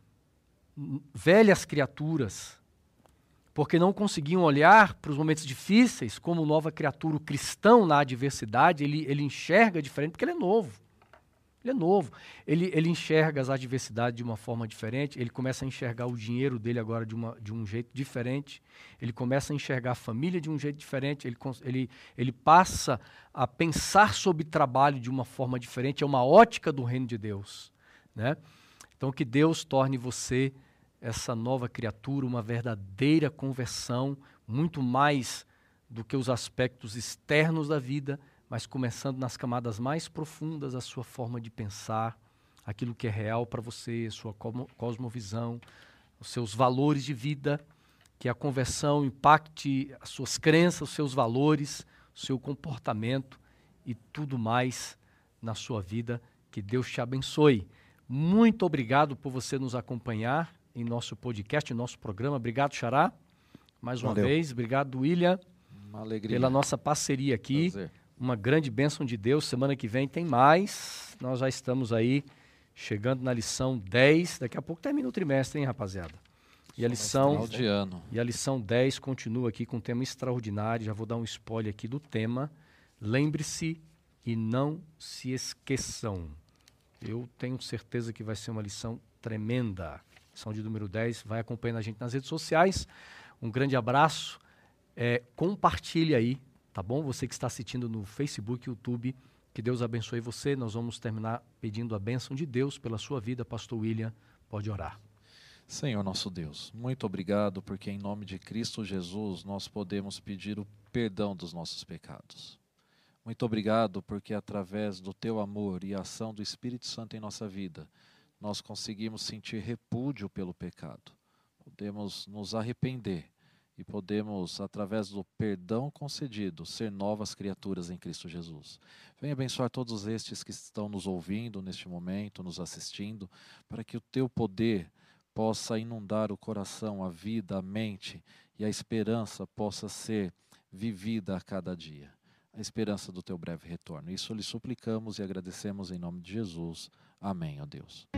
A: velhas criaturas, porque não conseguiam olhar para os momentos difíceis como nova criatura. O cristão na adversidade, ele, ele enxerga diferente porque ele é novo. Ele é novo. Ele, ele enxerga as adversidades de uma forma diferente. Ele começa a enxergar o dinheiro dele agora de, uma, de um jeito diferente. Ele começa a enxergar a família de um jeito diferente. Ele, ele, ele passa a pensar sobre trabalho de uma forma diferente. É uma ótica do reino de Deus. Né? Então, que Deus torne você essa nova criatura, uma verdadeira conversão, muito mais do que os aspectos externos da vida mas começando nas camadas mais profundas a sua forma de pensar, aquilo que é real para você, sua cosmovisão, os seus valores de vida, que a conversão impacte as suas crenças, os seus valores, o seu comportamento e tudo mais na sua vida. Que Deus te abençoe. Muito obrigado por você nos acompanhar em nosso podcast, em nosso programa. Obrigado, Xará. Mais uma Valeu. vez. Obrigado, William. Pela nossa parceria aqui. Prazer uma grande bênção de Deus. Semana que vem tem mais. Nós já estamos aí chegando na lição 10. Daqui a pouco termina o trimestre, hein, rapaziada? E a lição. E a lição 10 continua aqui com um tema extraordinário. Já vou dar um spoiler aqui do tema. Lembre-se e não se esqueçam. Eu tenho certeza que vai ser uma lição tremenda. Lição de número 10. Vai acompanhando a gente nas redes sociais. Um grande abraço. É, compartilhe aí tá bom? Você que está assistindo no Facebook, YouTube, que Deus abençoe você. Nós vamos terminar pedindo a bênção de Deus pela sua vida, Pastor William. Pode orar.
C: Senhor nosso Deus, muito obrigado porque em nome de Cristo Jesus nós podemos pedir o perdão dos nossos pecados. Muito obrigado porque através do teu amor e a ação do Espírito Santo em nossa vida, nós conseguimos sentir repúdio pelo pecado. Podemos nos arrepender e podemos, através do perdão concedido, ser novas criaturas em Cristo Jesus. Venha abençoar todos estes que estão nos ouvindo neste momento, nos assistindo, para que o teu poder possa inundar o coração, a vida, a mente e a esperança possa ser vivida a cada dia. A esperança do teu breve retorno. Isso lhe suplicamos e agradecemos em nome de Jesus. Amém, ó Deus.